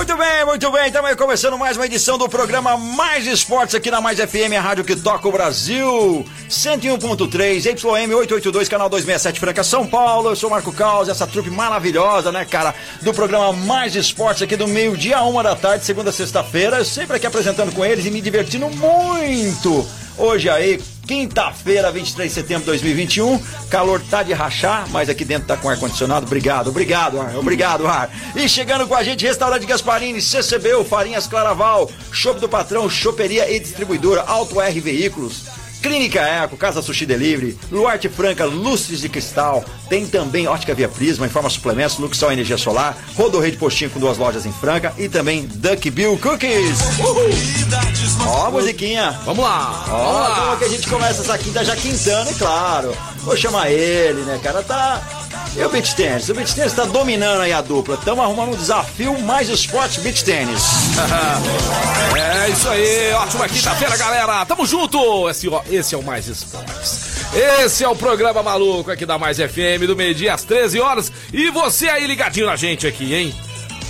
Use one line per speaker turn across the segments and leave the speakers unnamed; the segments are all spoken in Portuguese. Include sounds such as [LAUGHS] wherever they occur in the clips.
Muito bem, muito bem. Estamos começando mais uma edição do programa Mais Esportes aqui na Mais FM, a rádio que toca o Brasil. 101.3, YM 882, canal 267 Franca, São Paulo. Eu sou Marco Caos, essa trupe maravilhosa, né, cara? Do programa Mais Esportes aqui do meio-dia, uma da tarde, segunda a sexta-feira. Sempre aqui apresentando com eles e me divertindo muito. Hoje aí, quinta-feira, 23 de setembro de 2021. Calor tá de rachar, mas aqui dentro tá com ar-condicionado. Obrigado, obrigado, ar. Obrigado, ar. E chegando com a gente, Restaurante Gasparini, CCBU, Farinhas Claraval, Shop do Patrão, Choperia e Distribuidora, Auto R Veículos. Clínica Eco, Casa Sushi Delivery, Luarte Franca, Luzes de Cristal, tem também Ótica Via Prisma, Informa Suplementos, Luxol Energia Solar, Rodorreio de Postinho com duas lojas em Franca e também Duck Bill Cookies. Uhul. Ó a musiquinha.
Vamos lá.
Ó, como que a gente começa essa quinta já quintando, é claro. Vou chamar ele, né, cara? Tá. E o beat tênis? O beat tênis tá dominando aí a dupla. Estamos arrumando um desafio mais esporte beat tênis. [LAUGHS]
é isso aí, ótima quinta-feira, galera. Tamo junto. Esse, esse é o Mais Esportes. Esse é o programa maluco aqui da Mais FM, do meio-dia às 13 horas. E você aí ligadinho na gente aqui, hein?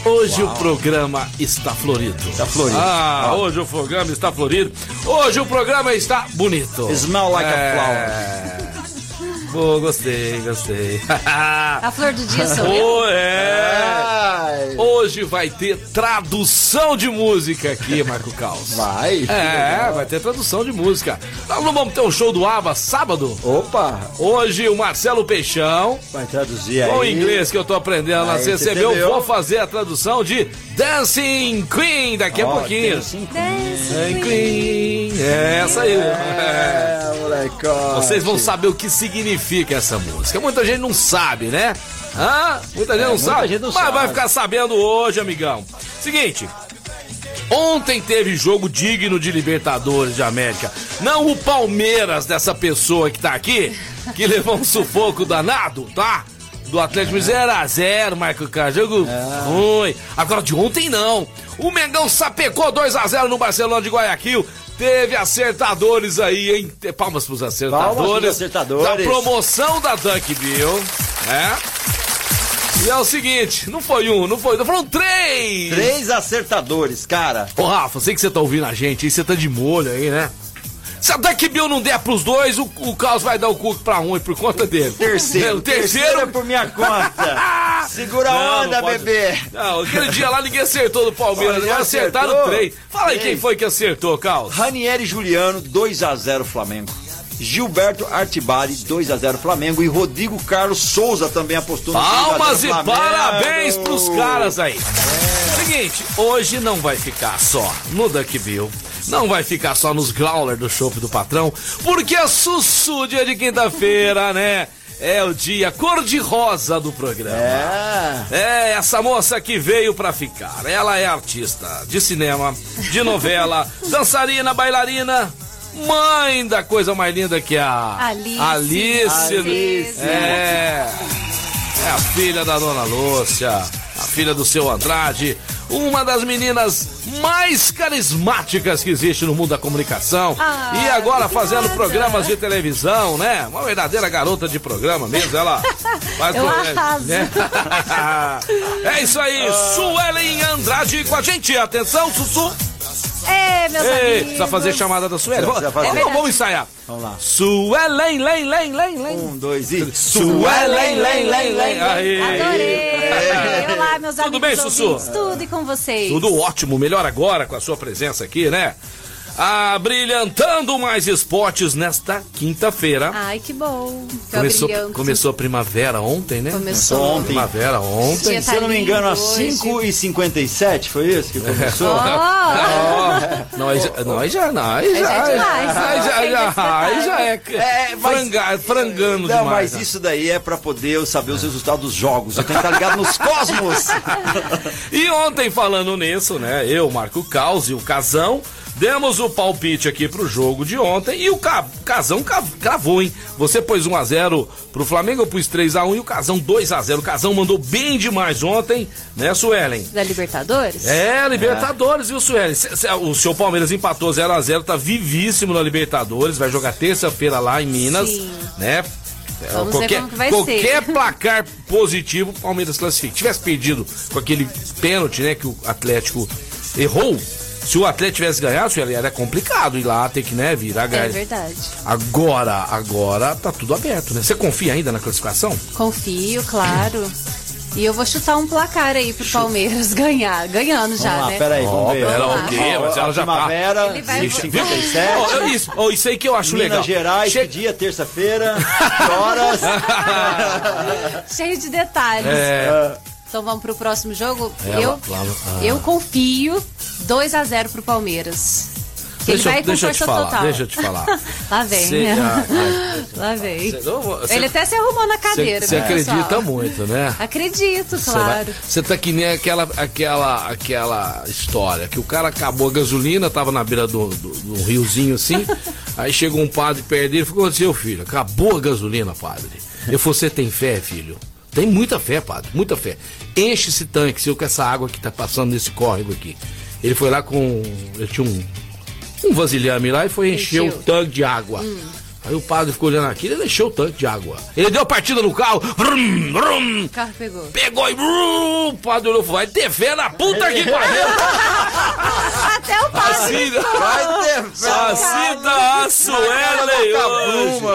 Hoje Uau. o programa está florido.
Está florido.
Ah, ah, hoje o programa está florido. Hoje o programa está bonito.
Smell like é... a flower. [LAUGHS]
Pô, gostei, gostei.
a flor do dia sou eu?
Oh, é. Hoje vai ter tradução de música aqui, Marco Caos.
Vai?
É, vai ter tradução de música. Nós não vamos ter um show do ABBA sábado?
Opa!
Hoje o Marcelo Peixão.
Vai traduzir aí.
Com o inglês que eu tô aprendendo na CCB, eu vou fazer a tradução de Dancing Queen daqui oh, a pouquinho.
Dancing Queen.
Queen. É essa aí.
É, moleque.
Vocês vão saber o que significa essa música. Muita gente não sabe, né? Hã? Muita gente é, não muita sabe. Gente não mas sabe. vai ficar sabendo hoje, amigão. Seguinte. Ontem teve jogo digno de Libertadores de América. Não o Palmeiras dessa pessoa que tá aqui, que levou um sufoco danado, tá? Do Atlético 0x0, Marco Carlos. Jogo é. ruim. Agora de ontem não. O Mengão sapecou 2x0 no Barcelona de Guayaquil. Teve acertadores aí, hein? Palmas pros acertadores. Palmas pros
acertadores.
Da promoção da Dunk Bill. É. E é o seguinte, não foi um, não foi, foram três!
Três acertadores, cara.
Ô Rafa, sei que você tá ouvindo a gente aí, você tá de molho aí, né? Se a Duck Bill não der pros dois, o, o Carlos vai dar o cu pra um e por conta dele.
Terceiro. O terceiro... terceiro é por minha conta. [LAUGHS] Segura a onda, pode... bebê.
Não, aquele dia lá ninguém acertou do Palmeiras, Olha, acertaram três. Fala aí quem foi que acertou, Carlos.
Ranieri Juliano, 2x0 Flamengo. Gilberto Artibari, 2 a 0 Flamengo. E Rodrigo Carlos Souza também apostou
no Palmas e parabéns pros caras aí. É. Seguinte, hoje não vai ficar só no Duck Bill não vai ficar só nos growler do chopp do patrão, porque é sussu dia de quinta-feira, né? É o dia cor-de-rosa do programa.
É.
É, essa moça que veio pra ficar. Ela é artista de cinema, de novela, [LAUGHS] dançarina, bailarina, mãe da coisa mais linda que é a
Alice.
Alice.
Alice.
É. É a filha da dona Lúcia, a filha do seu Andrade, uma das meninas mais carismáticas que existe no mundo da comunicação. Ah, e agora fazendo nada. programas de televisão, né? Uma verdadeira garota de programa mesmo. Ela
faz [LAUGHS] Eu arraso. Né? [LAUGHS]
é isso aí, [LAUGHS] ah. Suelen Andrade com a gente. Atenção, Sussu.
É, meus Ei, amigos.
Precisa fazer chamada da Suelen. Vamos, vamos ensaiar.
Vamos lá.
Suelen, len, len, len, len.
Um, dois e...
Suelen, len, len, len. Adorei. Olá, meus
Tudo
amigos
bem, Sussu?
Tudo e com vocês.
Tudo ótimo. Melhor agora com a sua presença aqui, né? abrilhantando mais esportes nesta quinta-feira.
Ai, que bom.
Começou, começou a primavera ontem, né?
Começou
ontem. Primavera ontem.
Se eu não me engano, às 5h57, foi isso que começou? Oh. [LAUGHS]
Oh. Não, aí já, não, aí já, já, é demais, aí já, já, aí já é, é mas, franga, frangando não, demais.
Mas né? isso daí é pra poder saber os resultados dos jogos. Eu tenho que estar ligado nos cosmos. [LAUGHS]
e ontem, falando nisso, né, eu, Marco Caos e o Casão, Demos o palpite aqui pro jogo de ontem e o Casão cravou, hein? Você pôs 1x0 pro Flamengo, eu pus 3x1 e o Casão 2x0. O Casão mandou bem demais ontem, né, Suelen?
Da Libertadores?
É, Libertadores, é. viu, Suelen? O seu Palmeiras empatou 0x0, tá vivíssimo na Libertadores, vai jogar terça-feira lá em Minas, Sim. né?
Vamos qualquer,
qualquer placar positivo, o Palmeiras classifica. Tivesse perdido com aquele pênalti, né, que o Atlético errou, se o Atlético tivesse ganhado, era complicado ir lá, ter que, né, virar ganhar. É
verdade.
Agora, agora tá tudo aberto, né? Você confia ainda na classificação?
Confio, claro. E eu vou chutar um placar aí pro Palmeiras [LAUGHS] ganhar. Ganhando já,
vamos
lá, né?
Peraí, vamos ver.
Pera, o quê? Mas ela já
primavera, tá. Ele vai... 57.
Oh, isso, oh, isso aí que eu acho
Minas
legal.
Gerais, che... dia, terça-feira, horas. [LAUGHS]
Cheio de detalhes. É. Então vamos pro próximo jogo. Ela, eu, lá, ah. eu confio 2 a 0 pro Palmeiras.
Que deixa, ele vai com deixa força falar, total. Deixa eu te falar. [LAUGHS]
Lá vem. Cê, ah, Lá vem. Cê, ele até se arrumou na cadeira.
Você acredita muito, né?
Acredito, claro.
Você tá que nem aquela, aquela, aquela história que o cara acabou a gasolina, tava na beira do, do, do riozinho assim. [LAUGHS] aí chegou um padre perto dele e falou: Seu filho, acabou a gasolina, padre. Eu falei: Você tem fé, filho? Tem muita fé, padre, muita fé. Enche esse tanque, seu, com essa água que tá passando nesse córrego aqui. Ele foi lá com. Ele tinha um, um vasilhame lá e foi encher o tanque de água. Hum. Aí o padre ficou olhando aquilo e ele encheu o tanque de água. Ele deu a partida no carro. Vrum, vrum,
o carro pegou.
Pegou e vrum, o padre olhou vai ter fé na puta que pariu. [LAUGHS]
Até o padre.
Vai ter fé. Tá a Suelen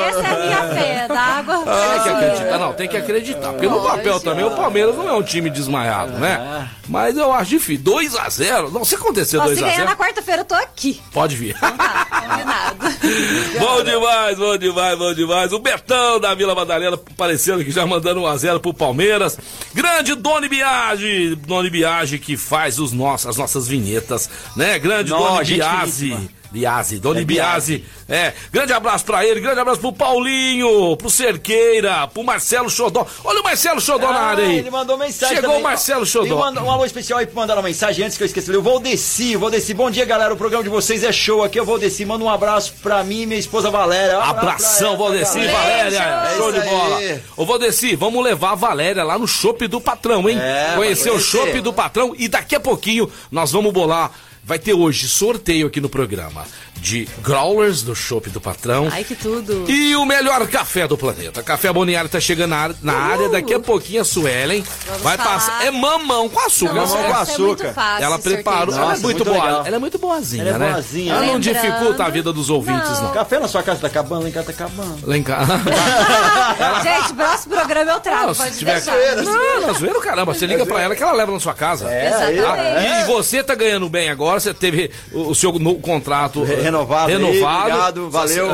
Essa é a minha fé, da água.
Ah, tem que acreditar, não, tem que acreditar. Porque no papel também o Palmeiras não é um time desmaiado, né? Mas eu acho difícil. 2x0. Não, se acontecer 2x0. Se
ganhar na quarta-feira, eu tô aqui.
Pode vir.
Então tá, combinado. [LAUGHS]
Bom demais bom demais, bom demais. O Betão da Vila Madalena aparecendo aqui já mandando um a 0 pro Palmeiras. Grande Doni Biagi, Doni Biagi que faz os nossos, as nossas vinhetas, né? Grande Doni Biagi. Biase, Doni é Biase. É, grande abraço pra ele, grande abraço pro Paulinho, pro Cerqueira, pro Marcelo Xodó. Olha o Marcelo Xodó ah, na área aí.
Ele mandou mensagem.
Chegou
também.
o Marcelo Xodó.
Manda, um alô especial aí pra mandar uma mensagem antes que eu esqueça. Eu vou descer, vou descer. Bom dia, galera. O programa de vocês é show aqui. Eu vou descer. Manda um abraço pra mim e minha esposa Valéria. Um
Abração, Valdeci e Valéria. É show de bola. Ô, Valdeci, vamos levar a Valéria lá no Chopp do Patrão, hein? É, conhecer o Chopp do Patrão e daqui a pouquinho nós vamos bolar vai ter hoje sorteio aqui no programa de growlers do Chopp do Patrão.
Ai, que tudo!
E o melhor café do planeta. Café Boniário tá chegando na, na área, daqui a pouquinho a Suelen Vamos vai falar. passar. É mamão com açúcar.
Não, mamão com açúcar.
É ela preparou. Nossa, ela é muito, muito boa. Ela é muito boazinha, ela é né? Boazinha. Ela não dificulta a vida dos ouvintes, não. não.
Café na sua casa tá acabando, lá em casa tá acabando.
Lá em casa. [LAUGHS] [LAUGHS]
Gente, próximo programa eu trago. Não, pode se tiver
zoeira, não, zoeira, caramba. Você liga pra ela que ela leva na sua casa.
É, Exatamente.
É. E você tá ganhando bem agora, você teve o seu no, contrato
renovado.
renovado
obrigado, valeu.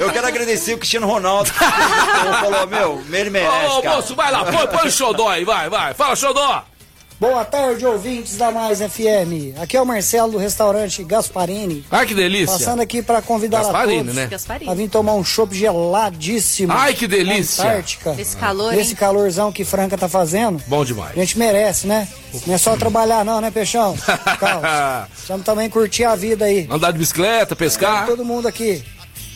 Eu quero agradecer o Cristiano Ronaldo, que falou, meu, ele merece, Ô,
moço, vai lá, põe, põe o xodó aí, vai, vai. Fala, xodó.
Boa tarde, ouvintes da Mais FM. Aqui é o Marcelo do restaurante Gasparini.
Ai, que delícia.
Passando aqui para convidar Gasparini, a todos
né?
a vir tomar um chopp geladíssimo.
Ai, que delícia.
Antártica.
Esse calor,
Nesse calorzão que Franca tá fazendo.
Bom demais.
A gente merece, né? Não é só trabalhar não, né, Peixão? [LAUGHS] Calma. Vamos também curtir a vida aí.
Andar de bicicleta, pescar.
É, todo mundo aqui,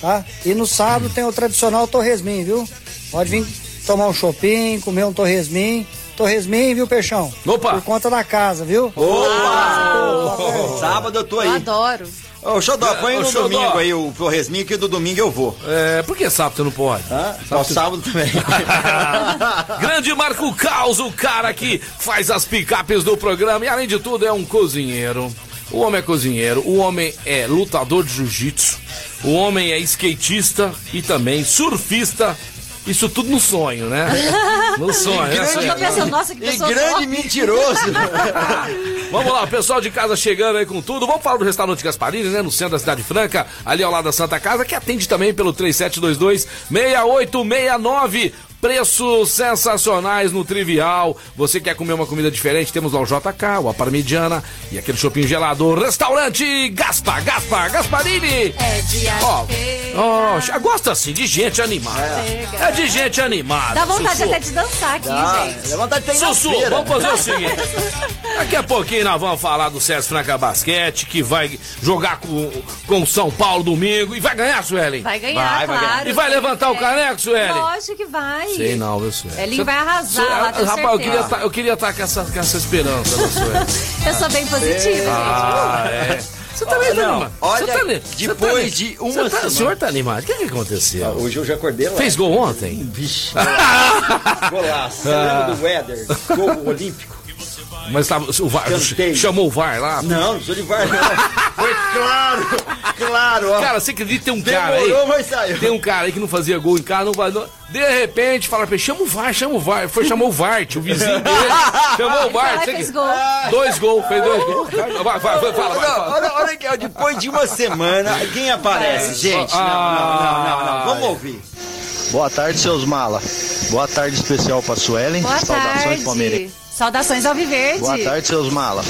tá? E no sábado tem o tradicional torresmin, viu? Pode vir tomar um shopping, comer um torresmin Torresmin, viu, Peixão?
Opa!
Por conta da casa, viu?
Opa! Sábado eu tô aí. Eu
adoro.
Ô, Xodó, põe no Xodó. domingo aí o Torresmin, que do domingo eu vou.
É, por que sábado você não pode?
Ah, sábado, sábado também. [LAUGHS]
Grande Marco Caos, o cara que faz as picapes do programa e, além de tudo, é um cozinheiro. O homem é cozinheiro, o homem é lutador de jiu-jitsu, o homem é skatista e também surfista isso tudo no sonho, né? [LAUGHS] No sonho.
E grande,
né? pensando, nossa, que
e grande mentiroso. [LAUGHS]
Vamos lá, o pessoal de casa chegando aí com tudo. Vamos falar do restaurante Gasparini, né? No centro da Cidade Franca, ali ao lado da Santa Casa, que atende também pelo 3722 6869 preços sensacionais no Trivial. Você quer comer uma comida diferente? Temos lá o JK, o Parmigiana e aquele shopping gelado. Restaurante Gaspa, Gaspa, Gasparini.
É de
Ó, oh, gosta assim de gente animada. É, é de gente animada.
Dá vontade Sussu. até de dançar aqui, Dá, gente. Dá
vontade de Sussu, vamos fazer o seguinte. [LAUGHS] Daqui a pouquinho nós vamos falar do César Franca Basquete, que vai jogar com, com o São Paulo domingo. E vai ganhar, Suelen?
Vai ganhar, vai, claro. Vai ganhar.
E vai levantar o caneco, Suelen?
Lógico que vai.
Sei não, viu, Sueli?
Elinho vai arrasar lá, Rapaz,
eu queria, tá, eu queria estar tá com essa, com essa esperança, viu, Sueli? [LAUGHS]
eu sou bem positiva,
ah, gente. É. Você tá meio
animado. Olha, tá, depois tá, de uma
tá,
semana...
O senhor tá animado? O que, que aconteceu? Ah,
hoje eu já acordei lá.
Fez gol ontem?
Vixe. Golaço. [LAUGHS] golaço. Você lembra do Weather? [LAUGHS] Gol olímpico?
Mas tava, o VAR, Cantei. chamou o VAR lá?
Não, não sou de VAR, não. [LAUGHS] Foi claro, claro. Ó.
Cara, você acredita tem um cara aí?
Mas saiu.
Tem um cara aí que não fazia gol em casa, não vai. Não, de repente, fala pra ele, chama o VAR, chama o VAR. Foi, chamou o Vart, o vizinho [LAUGHS] dele. chamou o VAR.
Fez gol.
Dois gols, fez dois gols. [LAUGHS] Vai, vai, vai, fala, vai,
Olha, olha aqui, depois de uma semana, quem aparece, gente? Não, não, não, não, não. Vamos ouvir.
Boa tarde, seus mala. Boa tarde especial pra Suelen.
Boa
Saudações
tarde.
Palmeirense.
Saudações ao Viverde.
Boa tarde, seus malas.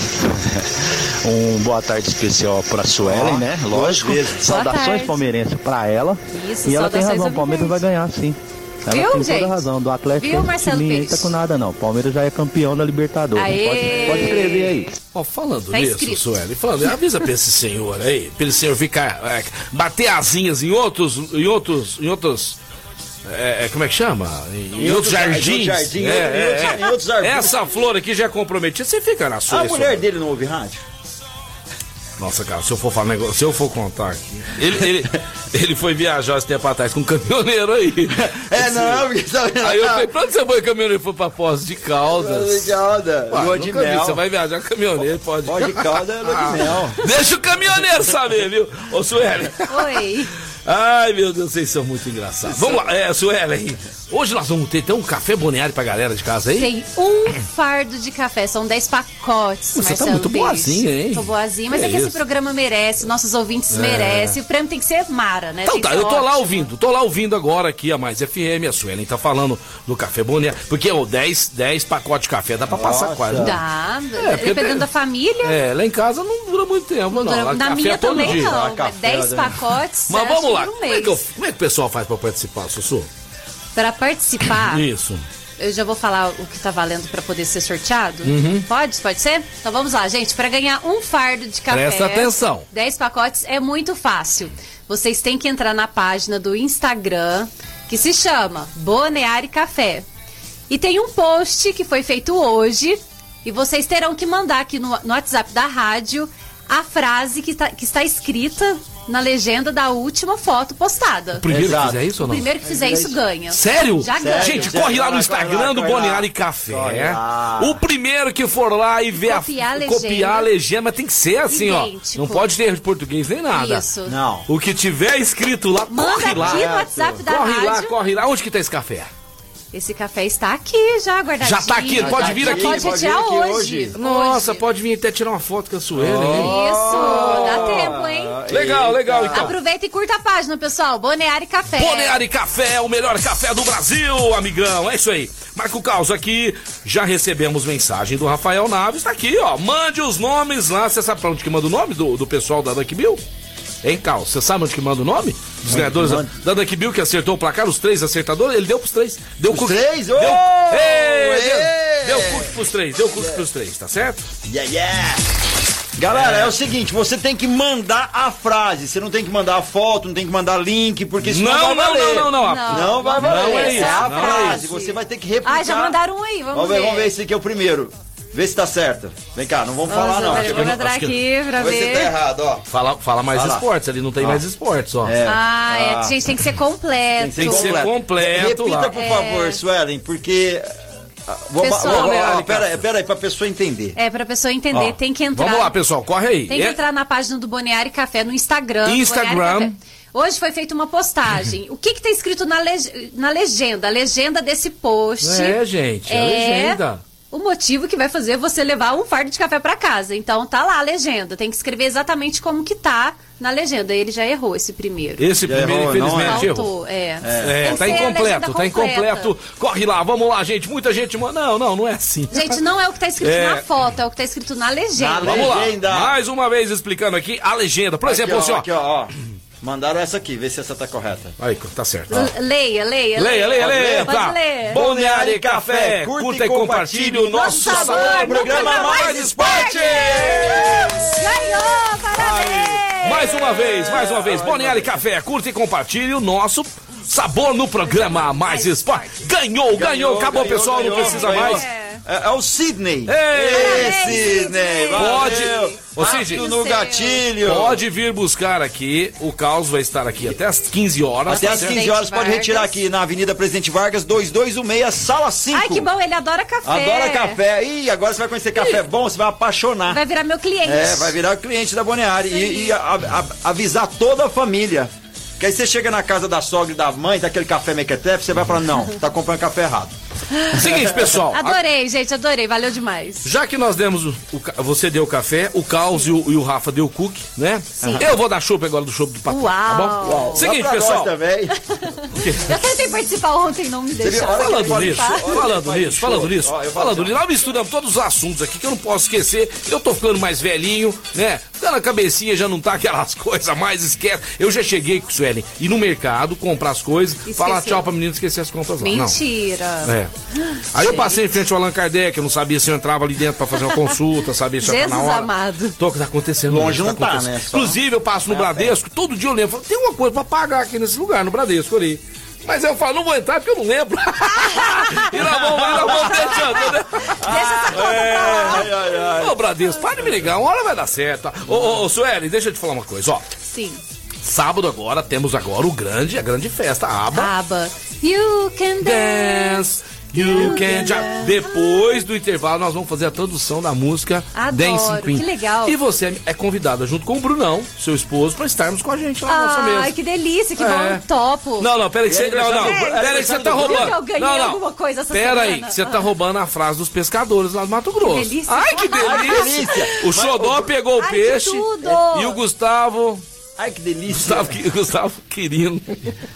um boa tarde especial para Suelen, oh, né? Lógico. Saudações palmeirenses para ela. Isso, e ela tem razão, o Palmeiras vai ganhar sim. Ela Viu, tem gente? toda razão. Do Atlético
Viu, Marcelo
ninguém tá com nada, não. Palmeiras já é campeão da Libertadores. Pode, pode escrever aí.
Ó, oh, falando tá nisso, Sueli, falando, avisa pra esse senhor aí, pra esse senhor ficar. É, bater asinhas em outros. em outros. em outros é, é, como é que chama? Em, em outros jardins. Jardim, é, em outros jardins. Essa flor aqui já é comprometida, você fica na sua.
A mulher dele não ouve rádio?
Nossa, cara, se eu for falar negócio, se eu for contar aqui. Ele, ele, ele foi viajar esse tempo atrás com um caminhoneiro aí.
É, não, porque
tá Aí eu falei, pra onde você foi caminhoneiro? Foi pra Poço de Caldas.
Poço de Caldas. Lua de mel.
Você vai viajar com caminhoneiro, pode.
Poço de Caldas é lua de mel.
Deixa o caminhoneiro saber, viu? Ô, Sueli.
Oi.
Ai, meu Deus, vocês são muito engraçados. Vamos lá, é, Suelen. Hoje nós vamos ter então um café boneário pra galera de casa aí?
Tem um fardo de café, são 10 pacotes.
Você tá Marcelo tá muito boazinha, hein?
Tô boazinha, mas que é, que esse programa merece, nossos ouvintes é. merecem. O prêmio tem que ser Mara, né?
Então tá, eu tô ótimo. lá ouvindo, tô lá ouvindo agora aqui a Mais FM, a Suelen tá falando do café boneário. Porque, ó, 10, 10 pacotes de café dá pra Nossa. passar quase.
Dá, é, dependendo da família.
É, lá em casa não dura muito tempo, não. não.
Dura, na minha também dia. não, 10 né? pacotes.
Mas vamos lá, como é, que eu, como é que o pessoal faz pra participar, Sussu?
Para participar. [CLEARS THROAT]
Isso.
Eu já vou falar o que tá valendo para poder ser sorteado. Uhum. Pode? Pode ser? Então vamos lá, gente. Para ganhar um fardo de café.
Presta atenção.
10 pacotes é muito fácil. Vocês têm que entrar na página do Instagram que se chama Boneari Café. E tem um post que foi feito hoje. E vocês terão que mandar aqui no, no WhatsApp da rádio a frase que, tá, que está escrita na legenda da última foto postada.
O primeiro Exato. que fizer isso ou não?
O primeiro que fizer isso ganha.
Sério?
Já ganha.
Gente, corre lá no Instagram do Boniari Café. O primeiro que for lá e ver copiar a, a legenda. copiar a legenda, mas tem que ser assim, Idêntico. ó. Não pode ter português nem nada.
Isso.
Não. O que tiver escrito lá,
Manda
corre lá.
aqui no WhatsApp da
corre
rádio.
lá, corre lá. Onde que tá esse café?
Esse café está aqui já guardadinho.
Já está aqui, pode vir aqui.
Pode retirar hoje. hoje.
Nossa, hoje. pode vir até tirar uma foto com a Sueli,
oh. Isso, dá tempo, hein?
Legal, legal, então.
Aproveita e curta a página, pessoal. Boneari Café.
Boneari Café, o melhor café do Brasil, amigão. É isso aí. Marco Caos aqui, já recebemos mensagem do Rafael Naves, tá aqui, ó. Mande os nomes lá. Você sabe pra onde que manda o nome do, do pessoal da Duck Bill? Hein, Cal? Você sabe onde que manda o nome? Dos ganhadores da, da Duck Bill que acertou o placar, os três acertadores, ele deu pros três. Deu
os três? Deu,
oh! Ei, deu, deu curso pros três, deu curso yeah. pros três, tá certo?
Yeah, yeah! Galera, é. é. o seguinte, você tem que mandar a frase, você não tem que mandar a foto, não tem que mandar link, porque senão
não,
não vai valer.
Não, não, não,
não. Não vai valer.
Não é isso. É
a frase, você vai ter que replicar.
Ah, já mandaram um aí, vamos,
vamos ver. Vamos ver esse aqui é o primeiro. Vê se tá certo. Vem cá, não vamos, falar não.
Vamos entrar aqui pra ver.
Vê se tá errado, ó.
Fala, fala mais fala. esportes, ali não tem mais esportes, ó.
É. Ah, é, ah. gente, tem que ser completo.
Tem que ser completo.
Repita,
lá.
por favor, é. Suelen, porque ah, vou,
pessoal,
vou, vou, pera, pera aí, pra pessoa entender.
É, pra pessoa entender, ó, tem que entrar.
Vamos lá, pessoal, corre aí.
Tem que é. entrar na página do Boneari Café no Instagram.
Instagram.
Hoje foi feita uma postagem. [LAUGHS] o que que tá escrito na, leg na legenda? A legenda desse post.
É, gente, é, a legenda
o motivo que vai fazer você levar um fardo de café para casa. Então tá lá a legenda, tem que escrever exatamente como que tá na legenda. Ele já errou esse primeiro.
Esse já primeiro, errou, infelizmente, errou.
É.
É, é tá incompleto, tá incompleto. Corre lá, vamos lá, gente. Muita gente manda. Não, não, não é assim.
Gente, não é o que tá escrito é... na foto, é o que tá escrito na legenda.
Na vamos legenda. lá. Mais uma vez explicando aqui a legenda. Por aqui, exemplo, ó, assim, ó.
Aqui, ó, ó. Mandaram essa aqui, vê se essa tá correta.
Aí, tá certo.
Leia, leia,
leia. Leia, leia, Tá. ler. Balneário e Café, curta e compartilhe o nosso sabor, sabor programa Mais Esporte!
Ganhou, parabéns!
Mais uma vez, mais uma vez, Balneário e Café, curta e compartilhe o nosso sabor no programa Mais Esporte. Ganhou, ganhou, acabou, ganhou, pessoal, ganhou, não precisa ganhou. mais.
É, é, o Sidney.
Ei,
Sidney.
Pode. Ô,
Sidney, no gatilho.
Pode vir buscar aqui. O caos vai estar aqui até as 15 horas.
Até as 15 horas pode retirar aqui na Avenida Presidente Vargas, 2216, sala 5.
Ai, que bom, ele adora café.
Adora café. Ih, agora você vai conhecer café bom, você vai apaixonar.
Vai virar meu cliente.
É, vai virar o cliente da Boneari. E, e a, a, avisar toda a família. Que aí você chega na casa da sogra e da mãe, daquele café mequetefe, você vai falar, não, tá comprando café errado. [LAUGHS]
Seguinte, pessoal.
Adorei, a... gente, adorei. Valeu demais.
Já que nós demos o, o você deu o café, o Caos e o, e o Rafa deu o cookie, né? Sim. Eu vou dar chopp agora do chopp do patrão.
Uau. Tá bom?
Uau. Seguinte, pessoal.
Também. [LAUGHS] Eu tentei participar ontem, não me deixaram.
Falando nisso, falando nisso, falando nisso, falando nisso, nós misturamos todos os assuntos aqui que eu não posso esquecer. Eu tô ficando mais velhinho, né? Ficando a cabecinha já não tá aquelas [LAUGHS] coisas mais esquece. Eu já cheguei com o Suelen ir no mercado, comprar as coisas, Esqueci. falar tchau pra menina esquecer as compras lá.
Mentira.
Não. É. Aí eu passei em frente ao Allan Kardec, eu não sabia se eu entrava ali dentro pra fazer uma consulta, sabia se
eu
na hora.
amado.
Tô que tá acontecendo.
Longe não tá, né?
Só... Inclusive, eu passo no é Bradesco, todo dia eu lembro, tem uma coisa pra pagar aqui nesse lugar, no Bradesco ali. Mas eu falo, não vou entrar porque eu não lembro. [LAUGHS] e nós vamos, nós vamos deixando, né?
Deixa essa conta pra lá.
Ô, Bradesco, para de me ligar, uma hora vai dar certo. Ô, ô, ô Sueli, deixa eu te falar uma coisa, ó.
Sim.
Sábado agora, temos agora o grande, a grande festa, a ABA.
ABA. You can dance.
You can Depois do intervalo, nós vamos fazer a tradução da música
Adoro,
Dancing Queen.
Que legal.
E você é convidada junto com o Brunão, seu esposo, para estarmos com a gente lá na nossa mesa.
Ai, que delícia, que é. bom, topo.
Não, não, pera aí que você. Não, não, pera aí que você tá roubando.
Eu ganhei
não, não.
alguma coisa essa
Pera aí, que você tá roubando a frase dos pescadores lá do Mato Grosso. Que delícia. Ai, que delícia. o Xodó pegou o peixe e o Gustavo
Ai, que delícia.
Gustavo, Gustavo querido.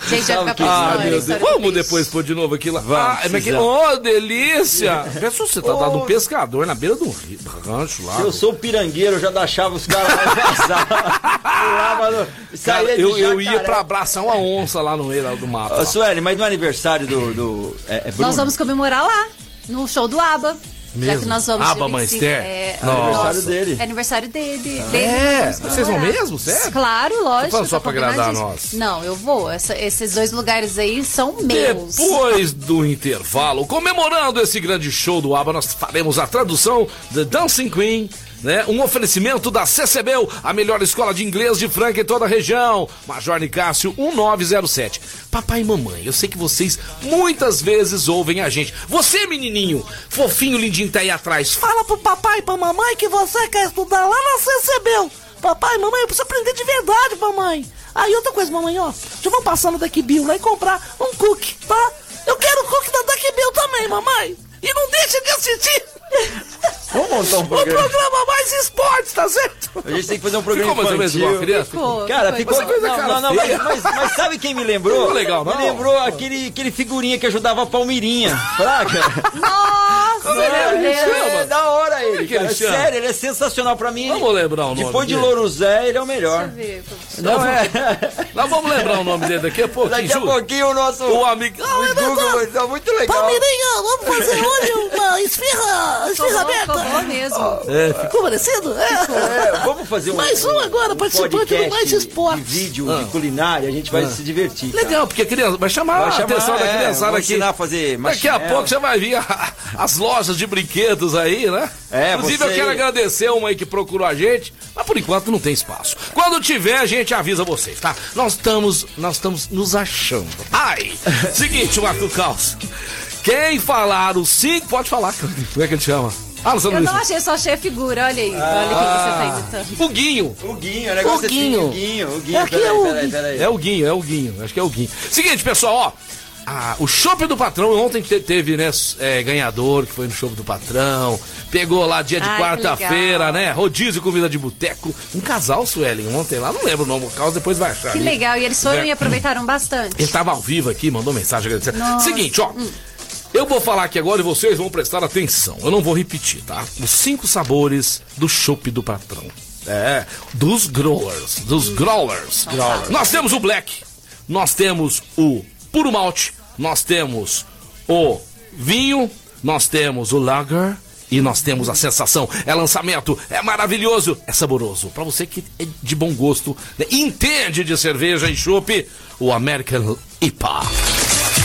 Gente, vai ficar
ah, meu Deus. Vamos depois pôr de novo aqui lá. Vamos, ah, mas que, oh, delícia. Pensou você tá oh. dando um pescador na beira do rio, rancho lá.
Se eu sou pirangueiro, eu já deixava os caras lá [LAUGHS]
Cara, eu, eu ia pra abraçar uma onça lá no meio do mato.
Ô, Sueli, mas no aniversário do... do
é, é Nós vamos comemorar lá, no show do ABBA.
Mesmo? Já que nós vamos
Aba
Manster?
É,
aniversário dele.
É aniversário dele.
Ah, é? Vocês vão mesmo? Sério?
Claro, lógico.
só pra agradar nós.
Não, eu vou. Essa, esses dois lugares aí são meus.
Depois do intervalo, comemorando esse grande show do ABBA, nós faremos a tradução de Dancing Queen né? Um oferecimento da CCBEL, a melhor escola de inglês de Franca em toda a região. Major Nicásio 1907. Papai e mamãe, eu sei que vocês muitas vezes ouvem a gente. Você, menininho, fofinho, lindinho, tá aí atrás. Fala pro papai e pra mamãe que você quer estudar lá na CCBEL. Papai, mamãe, eu preciso aprender de verdade, mamãe. Aí outra coisa, mamãe, ó, já vou passar no Duck Bill lá e comprar um cookie, tá? Eu quero cookie da Duck Bill também, mamãe. E não deixa de assistir
Vamos montar um programa.
O programa mais esportes, tá certo?
A gente tem que fazer um programa ficou infantil. Ficou, criança? Ficou, cara, ficou... Coisa, não, cara não, não, mas, mas, mas, sabe quem me lembrou? Ficou
legal,
não? Me lembrou aquele, aquele figurinha que ajudava a Palmeirinha. Fraca.
Nossa! Como ele
é, é da hora ele, que ele Sério, ele é sensacional pra mim.
Vamos lembrar o nome
Depois de Louruzé, ele é o melhor.
Deixa eu ver.
Não, é... [LAUGHS] Nós vamos lembrar o nome dele daqui a pouquinho.
Daqui a pouquinho o nosso...
O amigo...
Ah, o Google, tá muito legal.
Palmeirinha, vamos fazer [LAUGHS] hoje uma esfirra, esfirra aberta.
Ficou mesmo.
É, ficou parecido? É.
é. vamos fazer um,
mais um agora, participante do Mais Esporte.
De vídeo, ah. de culinária, a gente vai ah. se divertir.
Cara. Legal, porque a criança vai chamar, vai chamar a atenção é, da criançada aqui.
ensinar a fazer
Daqui a pouco já vai vir as lojas de brinquedos aí, né? É, Inclusive você... eu quero agradecer uma aí que procurou a gente, mas por enquanto não tem espaço. Quando tiver, a gente avisa vocês, tá? Nós estamos, nós estamos nos achando. Ai! [LAUGHS] Seguinte, Marco Caos. Quem falar os cinco, pode falar. Como é que ele chama?
Ah, Luciano Eu não achei, só achei a figura. Olha aí. Ah, olha o que você tá imitando.
O Guinho.
O Guinho, o negócio
o Guinho.
É assim, o Guinho. O Guinho.
É, peraí, é, peraí, peraí. é o Guinho, é o Guinho. Acho que é o Guinho. Seguinte, pessoal, ó. A, o chopp do patrão, ontem teve, né, é, ganhador que foi no chopp do patrão. Pegou lá dia de quarta-feira, né? Rodízio, comida de boteco. Um casal, Suelen, ontem lá, não lembro o nome do caso, depois vai achar.
Que ali. legal, e eles foram é. e aproveitaram bastante.
Ele tava ao vivo aqui, mandou mensagem agradecendo. Nossa. Seguinte, ó. Hum. Eu vou falar aqui agora e vocês vão prestar atenção. Eu não vou repetir, tá? Os cinco sabores do chopp do patrão. É, dos growers, dos growlers. growlers. Nós temos o black, nós temos o puro malte, nós temos o vinho, nós temos o lager e nós temos a sensação. É lançamento, é maravilhoso, é saboroso. Para você que é de bom gosto, né? entende de cerveja e chopp, o American IPA.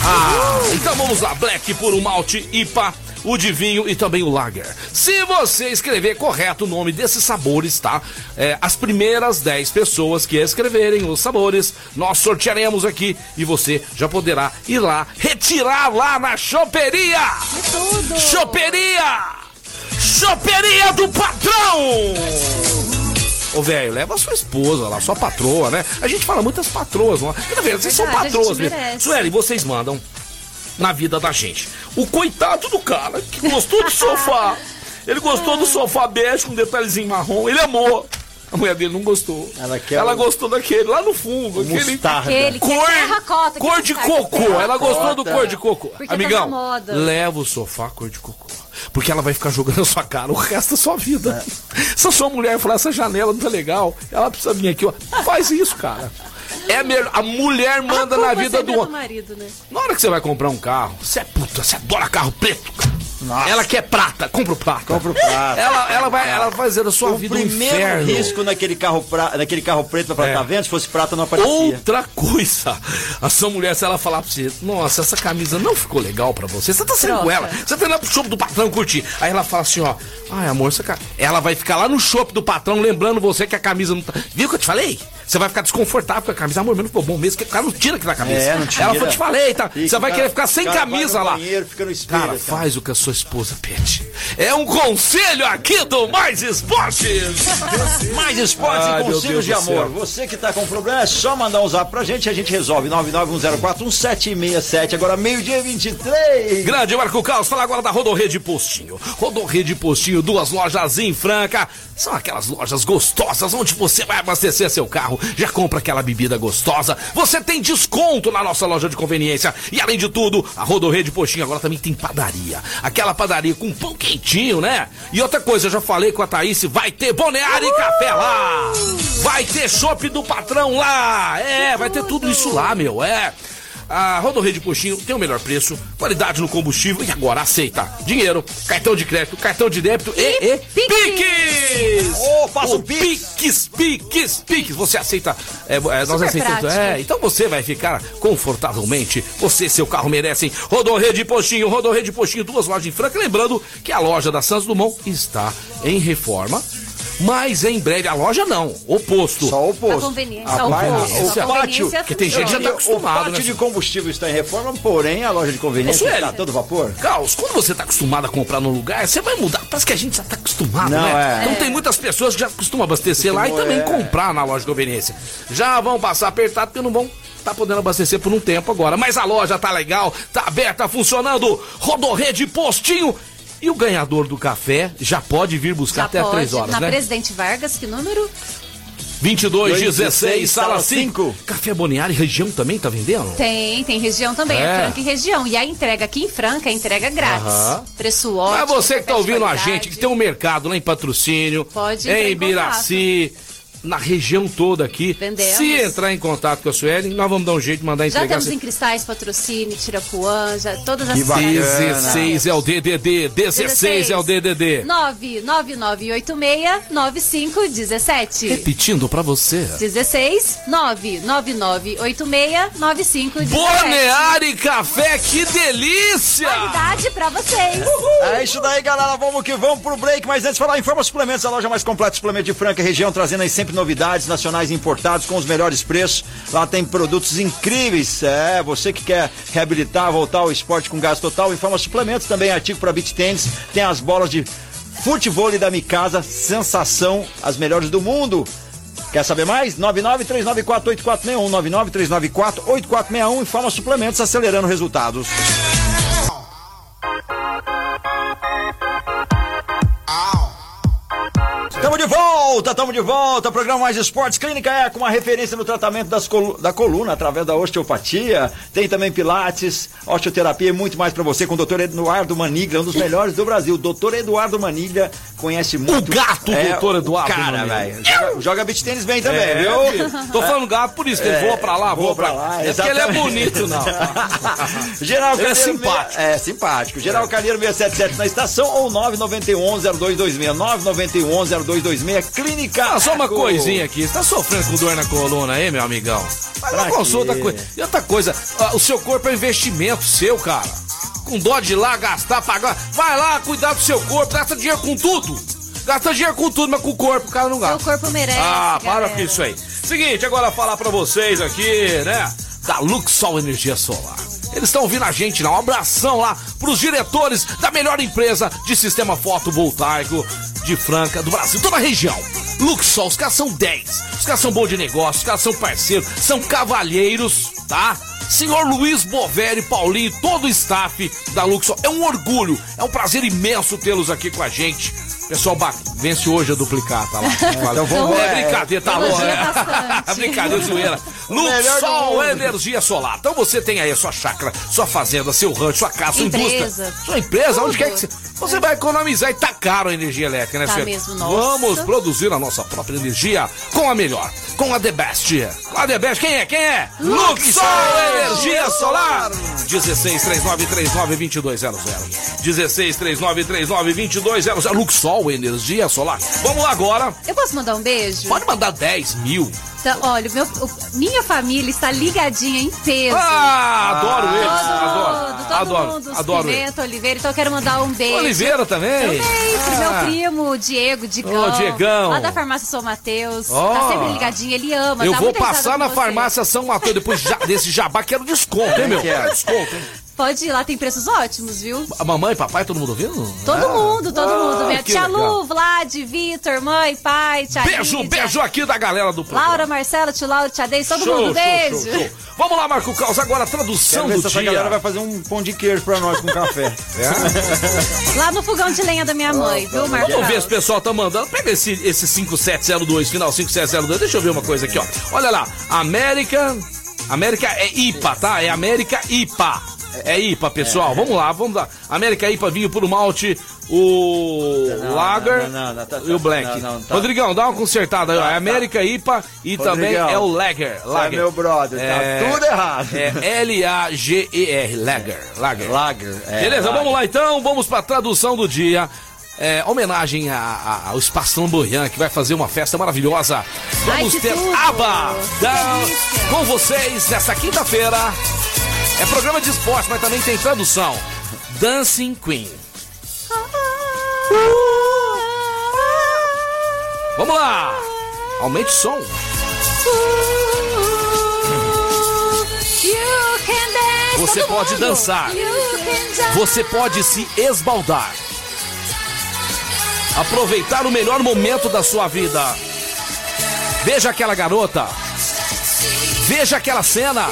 Ah, então vamos lá, Black Puro Malte IPA o de vinho e também o lager. Se você escrever correto o nome desses sabores, tá? É, as primeiras 10 pessoas que escreverem os sabores, nós sortearemos aqui e você já poderá ir lá retirar lá na choperia. Choperia! Choperia do patrão! Ô, velho, leva a sua esposa lá, sua patroa, né? A gente fala muitas patroas lá. Na verdade, vocês são patroas mesmo. Sueli, vocês mandam na vida da gente. O coitado do cara que gostou do sofá. Ele gostou do sofá bege com detalhezinho marrom. Ele amou. A mulher dele não gostou. Ela, Ela gostou daquele, lá no fundo. Aquele, aquele cor, terracota, cor de cocô. Ela gostou do cor de cocô. Porque tá Amigão, leva o sofá cor de cocô. Porque ela vai ficar jogando na sua cara o resto da sua vida. É. Se a sua mulher falar, essa janela não tá legal, ela precisa vir aqui, ó. Faz isso, cara. É melhor. A mulher manda na vida do homem. Né? Na hora que você vai comprar um carro, você é puta, você adora carro preto, cara. Nossa. Ela quer prata, compra o prata.
Compra o prata.
Ela, ela vai, ela vai fazer a sua o vida um
primeiro risco naquele carro, pra, naquele carro preto pra é. tá vendo? Se fosse prata, não aparecia.
Outra coisa, a sua mulher, se ela falar pra você, nossa, essa camisa não ficou legal pra você, você tá saindo com ela, você tá indo pro show do patrão curtir. Aí ela fala assim, ó, ai amor, essa ela vai ficar lá no shopping do patrão lembrando você que a camisa não tá. Viu que eu te falei? Você vai ficar desconfortável com a camisa. Amor, mas não ficou bom mesmo, que o cara não tira aqui da camisa. É, não tira. Ela falou, te falei, tá? Fica, você vai querer ficar sem camisa lá. Banheiro, fica no espelho, cara, cara, faz o que a sua esposa pede. É um conselho aqui do Mais Esportes. [LAUGHS]
Mais Esportes Ai, e conselhos de amor. Você que tá com problema, é só mandar um zap pra gente e a gente resolve. 991041767. Agora, meio-dia 23.
Grande Marco Caos, fala agora da Rodorrede Postinho. Rodorrede Postinho, duas lojas em Franca. São aquelas lojas gostosas onde você vai abastecer seu carro, já compra aquela bebida gostosa. Você tem desconto na nossa loja de conveniência. E além de tudo, a Rodorrede Postinho agora também tem padaria. Aquela padaria com pão quentinho, né? E outra coisa, eu já falei com a Thaís, vai ter boneário e café lá. Vai ter chopp do patrão lá. É, vai ter tudo isso lá, meu. É. A Rodorrede Postinho tem o melhor preço, qualidade no combustível e agora aceita dinheiro, cartão de crédito, cartão de débito e, e! Oh, o Piques, Piques, Piques. Você aceita, é, é, nós aceitamos. É, então você vai ficar confortavelmente. Você, seu carro merecem. Rodorrede Postinho, Rodorrede Postinho, duas lojas em Franca. Lembrando que a loja da Santos Dumont está em reforma mas em breve a loja não, oposto.
Só oposto. A conveniência. A, a,
a, o pátio, que tem gente que já tá acostumado.
O pátio né? de combustível está em reforma, porém a loja de conveniência está todo vapor.
Caos, quando você está acostumado a comprar no lugar, você vai mudar. Parece que a gente já está acostumado, não, né? É. Então tem muitas pessoas que já costumam abastecer lá e também é. comprar na loja de conveniência. Já vão passar apertado porque não vão tá podendo abastecer por um tempo agora. Mas a loja tá legal, tá aberta, funcionando. Rodorrede Postinho e o ganhador do café já pode vir buscar já até pode, 3 horas,
na
né?
Presidente Vargas, que número?
2216, sala 5. Café Boniário, região também tá vendendo?
Tem, tem região também, é. Franca e região. E a entrega aqui em Franca, a entrega grátis. Uhum. Preço ótimo.
Mas você que tá ouvindo a gente, que tem um mercado lá em patrocínio, Pode em Ibiraci, na região toda aqui. Vendemos. Se entrar em contato com a Suelen, nós vamos dar um jeito de mandar entregar.
Já temos em Cristais, Patrocínio, Tirapuã, já, todas as...
Que 16 é o DDD, 16, 16 é o DDD.
99986-9517.
Repetindo pra você.
16 99986-9517.
Boneari Café, que delícia!
Qualidade pra vocês.
Uhul. É isso daí, galera. Vamos que vamos pro break. Mas antes de falar, informa suplementos, a loja mais completa de suplemento de Franca região, trazendo aí sempre novidades nacionais importados com os melhores preços. Lá tem produtos incríveis. É, você que quer reabilitar, voltar ao esporte com gás total, informa suplementos também, artigo para beach tênis. Tem as bolas de futebol da Micasa, sensação, as melhores do mundo. Quer saber mais? 993948461, 993948461, informa suplementos acelerando resultados. Volta, estamos de volta. Programa Mais Esportes. Clínica é com uma referência no tratamento das colu da coluna através da osteopatia. Tem também pilates, osteoterapia e muito mais para você com o doutor Eduardo Maniglia, um dos melhores do Brasil. Doutor Eduardo Maniglia conhece muito.
O gato, é, doutor Eduardo.
Cara, velho. Joga, joga beat tênis bem também, é, viu?
Tô falando gato por isso, que ele é, voa pra lá, voa, voa pra lá. É porque ele é bonito, não. [LAUGHS]
Geral ele é simpático. É, simpático. Geral Calheiro 677 na estação ou 991 0226 991 0226 Clínica.
Ah, só uma coisinha aqui. Você tá sofrendo com dor na coluna aí, meu amigão? Mas não consulta coisa. E outra coisa, o seu corpo é um investimento seu, cara. Com dó de ir lá gastar, pagar. Vai lá cuidar do seu corpo, gasta dinheiro com tudo. Gasta dinheiro com tudo, mas com o corpo o cara não gasta.
O corpo merece.
Ah, para com isso aí. Seguinte, agora falar para vocês aqui, né? Da Luxol Energia Solar. Eles estão ouvindo a gente lá. Um abração lá pros diretores da melhor empresa de sistema fotovoltaico de Franca, do Brasil, toda a região. Luxol, os caras são 10. Os caras são bons de negócio, os caras são parceiros, são cavalheiros, tá? Senhor Luiz Boveri, Paulinho, todo o staff da Luxol. É um orgulho, é um prazer imenso tê-los aqui com a gente. Pessoal, vence hoje a duplicar, tá lá. É, [LAUGHS] então vamos é, brincadeira, tá louco, [LAUGHS] né? brincadeira, zoeira. Luxol Energia Solar. Então você tem aí a sua chácara, sua fazenda, seu rancho, sua casa, sua empresa. indústria. Sua empresa, Tudo. onde quer que você. Você vai economizar e tá caro a energia elétrica, né,
tá
Fê?
mesmo,
nossa. Vamos produzir a nossa própria energia com a melhor, com a The Best. Com a The Best, quem é? Quem é? Luxol Energia Solar. 1639392200. 1639392200. Luxol Energia Solar. Vamos lá agora.
Eu posso mandar um beijo?
Pode mandar 10 mil.
Então, olha, meu, minha família está ligadinha em peso.
Ah, adoro ah, eles. Adoro.
Todo adoro. Mundo, adoro. Pimenta, Oliveira, então eu quero mandar um beijo.
Oliveira também?
Também, pro meu ah. primo, Diego, Digão.
Ô, Diegão.
Lá da farmácia São Mateus. Oh. Tá sempre ligadinho, ele ama.
Eu
tá
vou passar na farmácia São Mateus depois desse jabá, quero desconto, hein, meu? Quero desconto, hein?
Pode ir lá, tem preços ótimos, viu?
A mamãe, papai, todo mundo ouvindo?
Todo ah. mundo, todo ah, mundo. Minha tia legal. Lu, Vlad, Vitor, mãe, pai, tia
Beijo, Lídia. beijo aqui da galera do
programa. Laura, Marcela, tio Laura, tia Deise, todo show, mundo, beijo. Show, show,
Vamos lá, Marco Caos, agora a tradução do dia.
Essa galera vai fazer um pão de queijo pra nós com café.
É? [LAUGHS] lá no fogão de lenha da minha mãe, viu, Marco
Vamos ver se o pessoal tá mandando. Pega esse, esse 5702, final 5702. Deixa eu ver uma coisa aqui, ó. Olha lá, América... América é IPA, tá? É América IPA. É IPA, pessoal. É. Vamos lá, vamos lá. América IPA, vinho puro malte, o não, Lager não, não, tá, e o Black. Tá. Rodrigão, dá uma consertada. Tá, é América tá. IPA e Rodrigão, também é o Lager. Lager.
É meu brother, tá é, tudo errado.
É L-A-G-E-R, Lager. Lager.
Lager.
É, Beleza, Lager. vamos lá então, vamos pra tradução do dia. É, homenagem a, a, ao Espaço Lamboyan, que vai fazer uma festa maravilhosa. Vamos Ai, ter tudo. ABBA da, com vocês nessa quinta-feira. É programa de esporte, mas também tem tradução. Dancing Queen. Vamos lá! Aumente o som. Você pode dançar. Você pode se esbaldar. Aproveitar o melhor momento da sua vida. Veja aquela garota Veja aquela cena.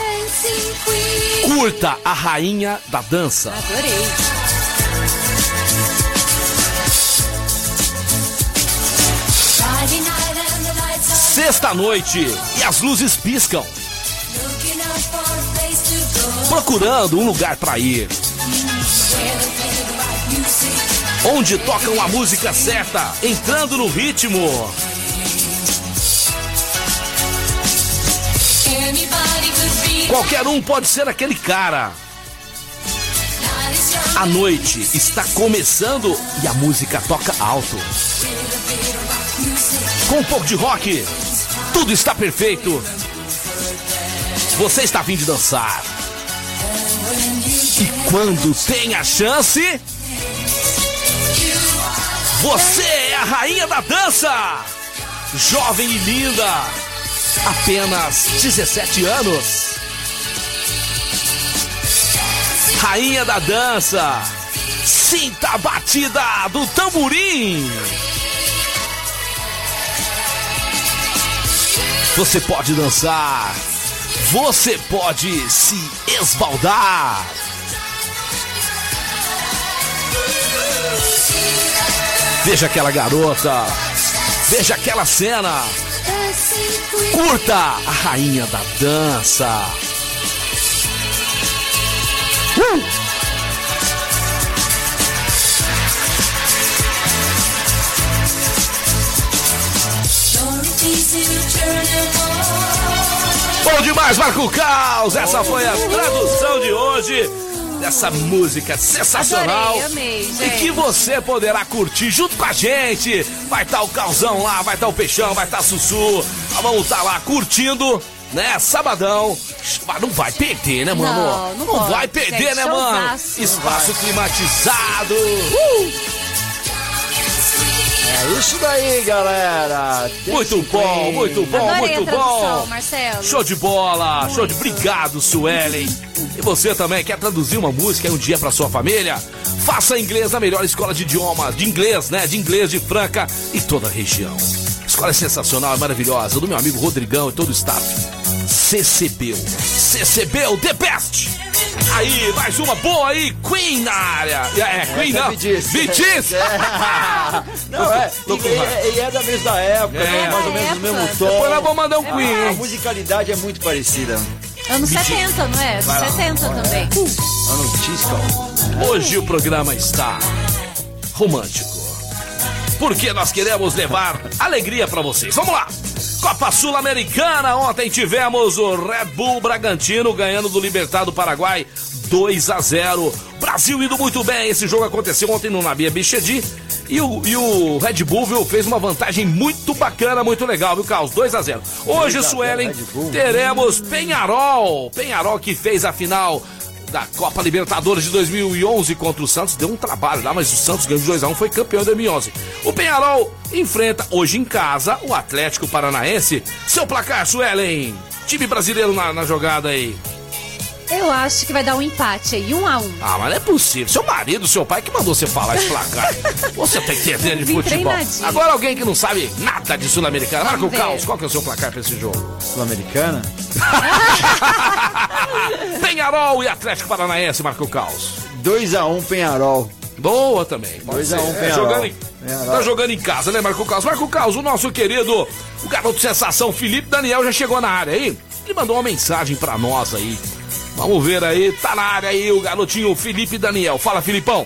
Curta a rainha da dança.
Adorei.
Sexta noite e as luzes piscam. Procurando um lugar para ir. Onde tocam a música certa, entrando no ritmo. Qualquer um pode ser aquele cara. A noite está começando e a música toca alto. Com um pouco de rock, tudo está perfeito. Você está vindo dançar. E quando tem a chance, você é a rainha da dança. Jovem e linda, apenas 17 anos. rainha da dança. Sinta a batida do tamborim. Você pode dançar. Você pode se esbaldar. Veja aquela garota. Veja aquela cena. Curta a rainha da dança. Uh! Bom demais, Marco Caos! Essa foi a tradução de hoje dessa música sensacional.
Adorei, amei,
e que você poderá curtir junto com a gente. Vai estar tá o Calzão lá, vai estar tá o Peixão, vai estar tá Sussu. Vamos estar tá lá curtindo, né? Sabadão. Mas não vai perder, né, mano?
Não, não,
não vai perder, gente, né, mano? Espaço climatizado. Uh!
É isso daí, galera.
muito bom, muito bom,
Adorei
muito bom.
Marcelo.
Show de bola, muito. show de obrigado, Suelen. E você também quer traduzir uma música em um dia para sua família? Faça inglês na melhor escola de idiomas, de inglês, né? De inglês de Franca e toda a região. Escola é sensacional, é maravilhosa, do meu amigo Rodrigão e todo o staff. CCBU. CCBU The Best. Aí, mais uma boa aí, Queen na área. É, Queen não.
Bitis. É. Não, é. E, e, é da mesma época, é. Né? mais ou menos do mesmo tom.
Depois nós vamos mandar um é, Queen.
A musicalidade é muito parecida.
Anos 70, não é? Anos 70 também. Uh.
Anos disco.
Hoje o programa está romântico. Porque nós queremos levar alegria para vocês. Vamos lá! Copa Sul-Americana, ontem tivemos o Red Bull Bragantino ganhando do Libertado Paraguai 2 a 0. Brasil indo muito bem. Esse jogo aconteceu ontem no Nabia Bichedi. E o, e o Red Bull viu, fez uma vantagem muito bacana, muito legal, viu, Carlos? 2 a 0 Hoje, Suelen, teremos Penharol. Penharol que fez a final da Copa Libertadores de 2011 contra o Santos. Deu um trabalho lá, mas o Santos ganhou de 2x1, foi campeão em 2011. O Penharol enfrenta hoje em casa o Atlético Paranaense. Seu placar, Suelen. Time brasileiro na, na jogada aí.
Eu acho que vai dar um empate aí, um a um.
Ah, mas não é possível. Seu marido, seu pai que mandou você falar esse placar. [LAUGHS] você tem que entender de futebol. Agora alguém que não sabe nada de Sul-Americana. Marca o caos. Qual que é o seu placar pra esse jogo?
Sul-Americana? [LAUGHS]
Penharol e Atlético Paranaense, marca o caos.
2x1 um, Penharol.
Boa também.
2x1 um,
é, jogando em, Tá jogando em casa, né, Marco Caos? Marco Caos, o nosso querido, o garoto sensação Felipe Daniel já chegou na área aí. Ele mandou uma mensagem pra nós aí. Vamos ver aí, tá na área aí o garotinho Felipe Daniel. Fala, Filipão.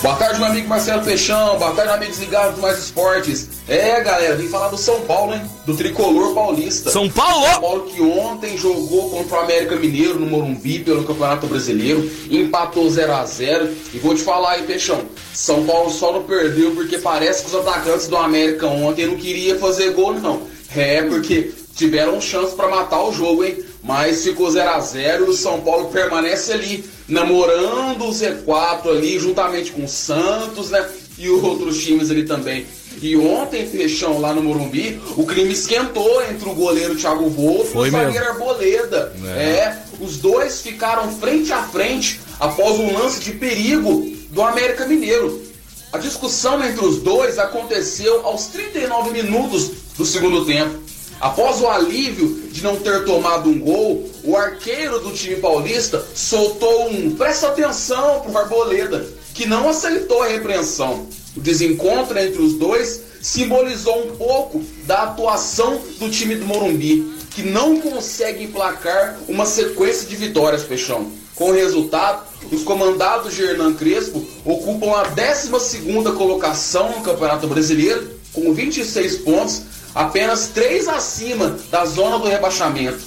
Boa tarde, meu amigo Marcelo Peixão. Boa tarde, amigos ligados do Mais Esportes. É, galera, vim falar do São Paulo, hein? Do tricolor paulista.
São Paulo!
São Paulo que ontem jogou contra o América Mineiro no Morumbi pelo Campeonato Brasileiro, empatou 0 a 0 E vou te falar aí, Peixão, São Paulo só não perdeu porque parece que os atacantes do América ontem não queriam fazer gol, não. É, porque tiveram chance para matar o jogo, hein? Mas ficou 0 a 0 e o São Paulo permanece ali, namorando o Z4 ali, juntamente com o Santos, né? E outros times ali também. E ontem, fechão lá no Morumbi, o crime esquentou entre o goleiro Thiago Wolff e o zagueiro Arboleda. É. é, os dois ficaram frente a frente após um lance de perigo do América Mineiro. A discussão entre os dois aconteceu aos 39 minutos do segundo tempo. Após o alívio de não ter tomado um gol, o arqueiro do time paulista soltou um presta atenção pro Arboleda, que não aceitou a repreensão. O desencontro entre os dois simbolizou um pouco da atuação do time do Morumbi, que não consegue emplacar uma sequência de vitórias, Peixão. Com o resultado, os comandados de Hernan Crespo ocupam a 12ª colocação no Campeonato Brasileiro, com 26 pontos, apenas três acima da zona do rebaixamento.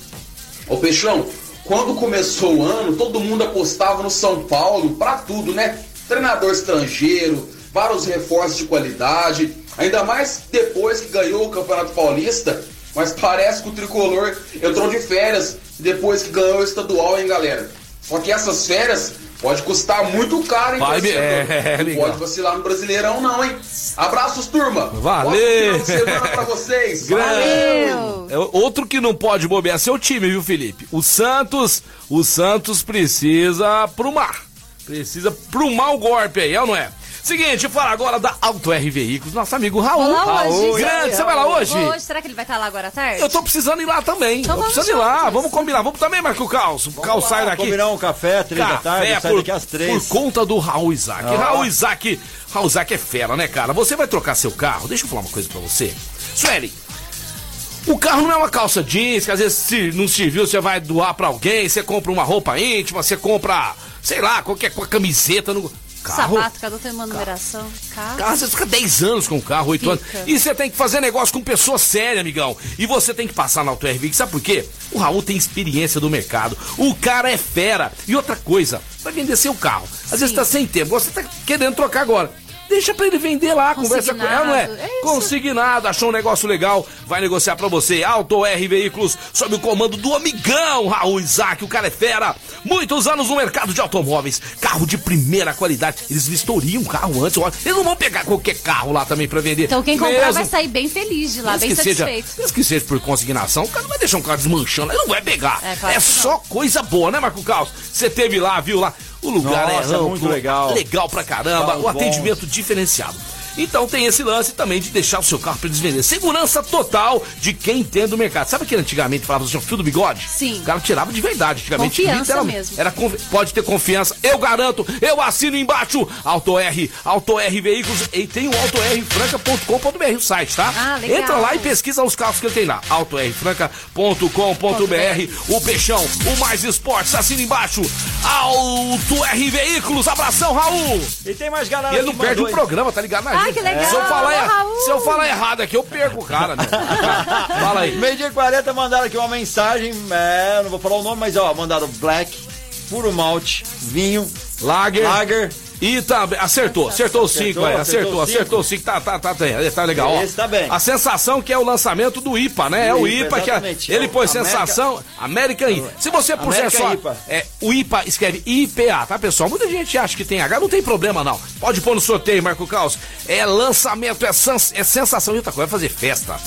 Ô Peixão, quando começou o ano, todo mundo apostava no São Paulo para tudo, né? Treinador estrangeiro, vários reforços de qualidade, ainda mais depois que ganhou o Campeonato Paulista. Mas parece que o tricolor entrou de férias depois que ganhou o estadual, hein, galera? Só que essas férias Pode custar muito caro, hein,
Vai, é,
Não pode vacilar no Brasileirão, não, hein? Abraços, turma!
Valeu!
Bom semana pra vocês! [LAUGHS]
Valeu! É, outro que não pode bobear é seu time, viu, Felipe? O Santos, o Santos precisa pro mar. Precisa pro mal golpe aí, é ou não é? Seguinte, fala agora da Auto R Veículos, nosso amigo Raul.
Olá, Raul,
hoje. Grande, você vai lá hoje?
Hoje, será que ele vai estar lá agora à tarde?
Eu tô precisando ir lá também. Então tô precisando ir lá, vamos combinar. Vamos também, Marco Caos. O Caos sai daqui.
combinar um café, três café da tarde, sai daqui às três.
Por conta do Raul Isaac. Ah. Raul Isaac, Raul Isaac é fera, né, cara? Você vai trocar seu carro, deixa eu falar uma coisa pra você. Sueli, o carro não é uma calça jeans, que às vezes se não serviu, você vai doar pra alguém, você compra uma roupa íntima, você compra, sei lá, qualquer camiseta no.
Carro, Sapato, cada um tem uma numeração. Carro.
carro você fica 10 anos com o carro, 8 anos. E você tem que fazer negócio com pessoa séria, amigão. E você tem que passar na Auto RV. Sabe por quê? O Raul tem experiência do mercado. O cara é fera. E outra coisa, vai vender seu carro. Às Sim. vezes tá sem tempo, você tá querendo trocar agora. Deixa pra ele vender lá, conversa com ela, não é? é Consignado, achou um negócio legal, vai negociar pra você. Auto R Veículos, sob o comando do amigão Raul Isaac, o cara é fera. Muitos anos no mercado de automóveis, carro de primeira qualidade. Eles vistoriam o carro antes, olha. Eles não vão pegar qualquer carro lá também pra vender.
Então quem comprar Mesmo. vai sair bem feliz de lá, bem satisfeito.
Seja, que seja por consignação, o cara não vai deixar um carro desmanchando, ele não vai pegar. É, claro é só coisa boa, né, Marco Carlos? Você teve lá, viu lá. O lugar é Nossa, é amplo, muito legal. Legal pra caramba, o atendimento diferenciado. Então tem esse lance também de deixar o seu carro para desvender. Segurança total de quem entende o mercado. Sabe que antigamente falava assim, o fio do bigode?
Sim.
O cara tirava de verdade. Antigamente,
confiança mesmo.
Era, pode ter confiança. Eu garanto, eu assino embaixo. Auto R, Auto R Veículos. E tem o autorfranca.com.br, o site, tá?
Ah, legal.
Entra lá e pesquisa os carros que ele tem lá. autorfranca.com.br. O Peixão, o Mais Esportes, assina embaixo. Auto R Veículos. Abração, Raul.
E tem mais galera.
E ele não perde o programa, tá ligado?
Ah, que legal.
Se eu falar, se eu falar errado aqui, eu perco o cara, né? [LAUGHS] Fala aí.
Meio dia e 40 mandaram aqui uma mensagem, é, não vou falar o nome, mas ó, mandaram black, puro malte, vinho, lager, lager
e tá, acertou, acertou os cinco, é, acertou, acertou os cinco, tá, tá, tá, tá, tá legal. Ó.
Esse tá bem.
A sensação que é o lançamento do IPA, né? É o IPA, que é, ele pôs sensação American IPA. Se você puser só é, o IPA, escreve IPA, tá, pessoal? Muita gente acha que tem H, não tem problema não. Pode pôr no sorteio, Marco Caos. É lançamento, é, sens, é sensação. E outra coisa, vai fazer festa.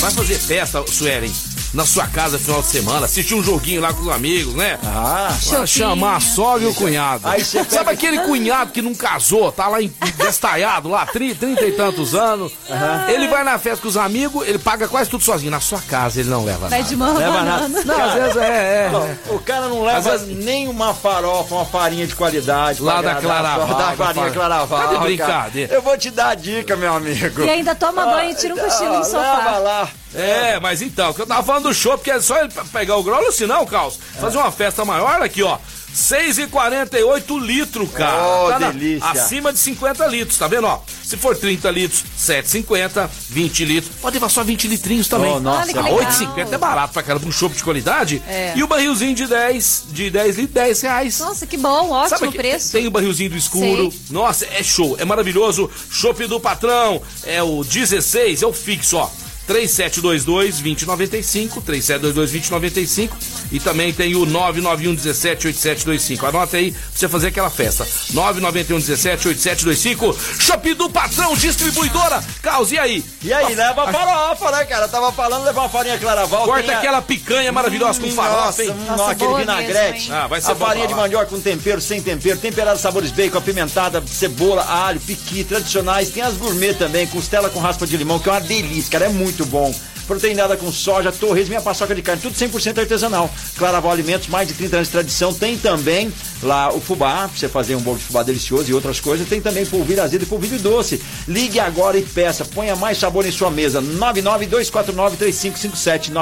Vai fazer festa, Suelen na sua casa no final de semana, assistir um joguinho lá com os amigos, né?
Ah,
chamar a sogra e o cunhado. Aí Sabe pega... aquele cunhado que não casou, tá lá destalhado lá, 30, 30 e tantos anos. Uhum. Ele vai na festa com os amigos, ele paga quase tudo sozinho. Na sua casa ele não leva
vai
nada.
de mão,
leva
nada.
Não, às vezes é, é,
é. O cara não leva vezes... nem uma farofa, uma farinha de qualidade.
Lá da Claraval.
Da farinha Claraval.
Tá de brincadeira.
Eu vou te dar a dica, meu amigo.
E ainda toma banho e tira um cochilo no sofá.
Leva lá.
É, mas então, que eu tava falando do show, porque é só ele pegar o grau, se não, Caos, fazer uma festa maior aqui, ó. 6,48 litros, cara.
Oh, tá delícia.
acima de 50 litros, tá vendo, ó? Se for 30 litros, 7,50, 20 litros. Pode levar só 20 litrinhos também. Oh,
nossa,
ah, 8,50 é barato pra cara, pra um chopp de qualidade.
É.
E o barrilzinho de 10, de 10 litros, 10 reais.
Nossa, que bom, ótimo Sabe preço.
Tem o barrilzinho do escuro. Sei. Nossa, é show, é maravilhoso. Chopp do patrão, é o 16, é o fixo, ó. 3722-2095, 3722-2095 e também tem o 991-17-8725. Anota aí pra você fazer aquela festa. 991-17-8725, Shopping do Patrão, distribuidora. Caos, e aí?
E aí, leva a farofa, né, cara? Tava falando levar uma farinha claraval.
Corta aquela picanha maravilhosa hum, com farofa, hein?
Nossa, aquele vinagrete.
Mesmo, ah, vai ser
a farinha de mandioca com tempero, sem tempero, temperada sabores bacon, apimentada, cebola, alho, piqui, tradicionais. Tem as gourmet também, costela com raspa de limão, que é uma delícia, cara. É muito muito bom. Proteinada com soja, torres, minha paçoca de carne, tudo 100% artesanal. Claraval Alimentos, mais de 30 anos de tradição. Tem também lá o fubá, pra você fazer um bolo de fubá delicioso e outras coisas. Tem também polvilho azedo e polvilho doce. Ligue agora e peça. Ponha mais sabor em sua mesa. 992493557.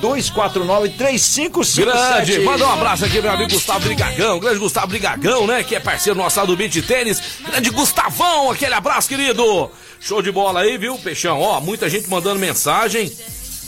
992493557.
Grande. Manda um abraço aqui, meu amigo Gustavo Brigagão. Grande Gustavo Brigagão, né? Que é parceiro nosso lá do Beat Tênis. Grande Gustavão, aquele abraço, querido. Show de bola aí, viu, Peixão? Ó, muita gente mandando mensagem.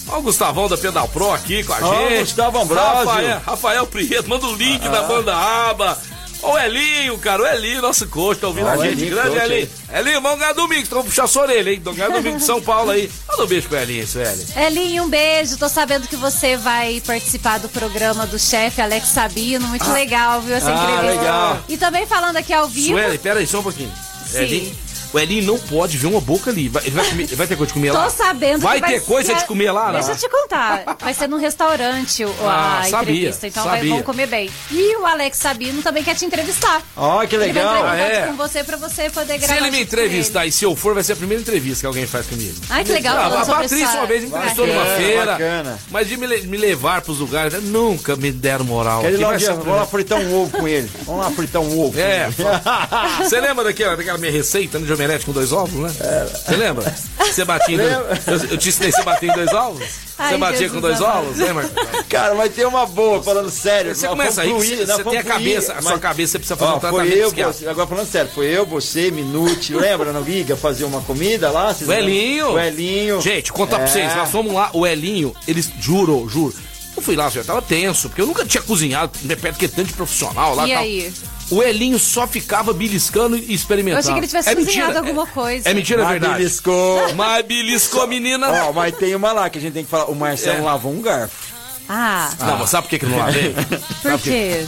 Ó o Gustavão da Pedal Pro aqui com a gente.
Gustavo Ambrosio.
Rafael, Rafael Prieto, manda o link ah. da banda aba. Ó o Elinho, cara, o Elinho, nosso coach, tá ouvindo a gente. Elinho, Grande coach, Elinho. Elinho, vamos ganhar domingo, vamos puxar sua orelha, hein? Vamos ganhar domingo de São Paulo aí. Manda um beijo pro Elinho, Sueli.
Elinho, um beijo. Tô sabendo que você vai participar do programa do chefe Alex Sabino. Muito ah. legal, viu, essa
ah,
entrevista.
legal.
E também falando aqui ao vivo.
Sueli, pera aí, só um pouquinho.
Sim. Elinho.
O Elinho não pode ver uma boca ali. Vai, vai, comer, vai ter coisa de comer
Tô
lá?
sabendo
vai
que
ter coisa
ser...
de comer lá,
Deixa eu te contar. Vai ser num restaurante
Ah,
a
sabia,
entrevista. Então vai,
sabia.
vão comer bem. E o Alex Sabino também quer te entrevistar.
Ó, que
Ele vai
legal.
entrar em contato
é.
com você pra você poder
Se
gravar.
ele me
ele.
entrevistar e se eu for, vai ser a primeira entrevista que alguém faz comigo.
Ai, que legal.
Ah, a Patrícia uma vez me entrevistou numa feira,
bacana.
mas de me, me levar pros lugares, nunca me deram moral.
Quer ir lá
vai
dia, vamos lá fritar um ovo com ele. Vamos lá fritar um ovo.
É, [LAUGHS] Você lembra daquela, daquela minha receita né, omelete com dois ovos, né? Você lembra? Você batia em dois, eu, eu te ensinei você bater em dois ovos?
Ai,
Você batia
Jesus
com dois
amado.
ovos, lembra?
Cara, mas tem uma boa, falando sério.
Você começa aí, você, você tem a cabeça, a sua cabeça você precisa fazer
Ó,
um
foi
tratamento
eu,
psiquiátrico.
você, agora falando sério, foi eu, você, Minute, lembra no Giga fazer uma comida lá?
O Elinho.
O Elinho.
Gente, contar pra
É.
vocês, nós fomos lá, o Elinho, eles, juro, juro. Eu fui lá, eu tava tenso, porque eu nunca tinha cozinhado né, perto que tanto de profissional lá
E
tal.
aí?
O Elinho só ficava beliscando e experimentando.
Eu achei que ele tivesse
é
cozinhado
mentira,
alguma
é-
coisa.
É mentira, é
Mas
verdade.
beliscou.
Mas beliscou, menina.
Ó, mas tem uma lá que a gente tem que falar. O Marcelo
É.
lavou um garfo.
Ah,
Não, mas sabe por que, que eu não lavei? [LAUGHS]
por quê?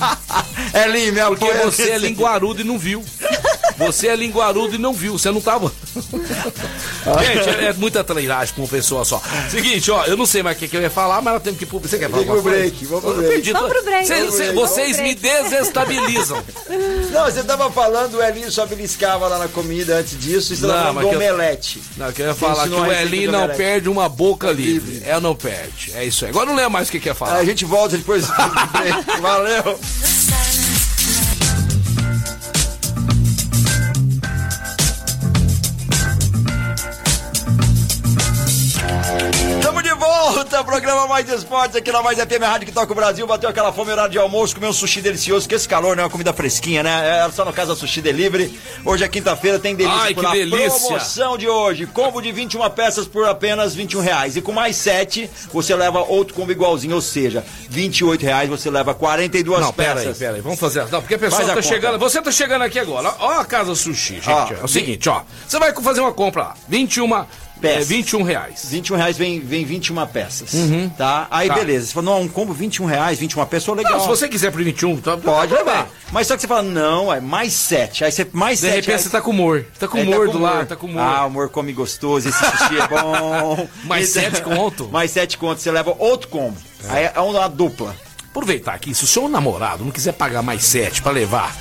Elinho, [LAUGHS] me
Porque
apoia
você é linguarudo e não viu. Você é linguarudo e não viu, você não tava. [LAUGHS] Gente, é, é muita trairagem com uma pessoa só. Seguinte, ó, eu não sei mais o que, que eu ia falar, mas nós temos que pro. Você quer falar
Vamos pro break,
coisa?
vamos pro
Eu
break.
Vamos pro break,
Cê- cê-
break,
vocês
vamos
me
break.
desestabilizam.
Não, você tava falando, o Elinho só beliscava lá na comida antes disso, e você
Não,
tava falando do
eu-
omelete.
Não, eu queria falar que o Elinho não perde uma boca livre. É, não perde. É isso aí. Agora não lembro mais o que quer falar.
A gente volta depois. [LAUGHS] Valeu. Volta, programa Mais Esportes aqui na Mais FM Rádio que toca o Brasil. Bateu aquela fome, horário de almoço, comeu um sushi delicioso, que esse calor, né? Uma comida fresquinha, né? É só no caso da Sushi Delivery. Hoje é quinta-feira, tem delícia
Ai,
por
que
lá.
delícia.
Promoção de hoje, combo de 21 peças por apenas 21 reais. E com mais 7, você leva outro combo igualzinho, ou seja, 28 reais você leva 42
Não,
peças.
pera aí, pera aí. Vamos fazer. Não, porque a pessoa
Faz a
tá
conta.
chegando. Você tá chegando aqui agora. Ó, a Casa Sushi, gente. É o seguinte, ó. Você vai fazer uma compra lá. 21, é,
Peças.
21 reais.
21 reais vem, vem 21 peças. Tá? Aí
Tá.
beleza. Você fala, não, um combo 21 reais, 21 peças, legal.
Não, se você quiser por 21, tá,
Pode
tá
levar. Mas só que você fala, não, é mais 7. Aí você mais
De
7.
repente você tá com humor. Tá com
Aí
humor
com
do lado, tá com humor.
Ah, o humor come gostoso, esse sushi é bom. [LAUGHS]
Mais
Então-
sete conto? [LAUGHS]
Mais 7 conto, você leva outro combo. Aí é uma dupla.
Aproveitar aqui, se o seu namorado não quiser pagar mais 7 pra levar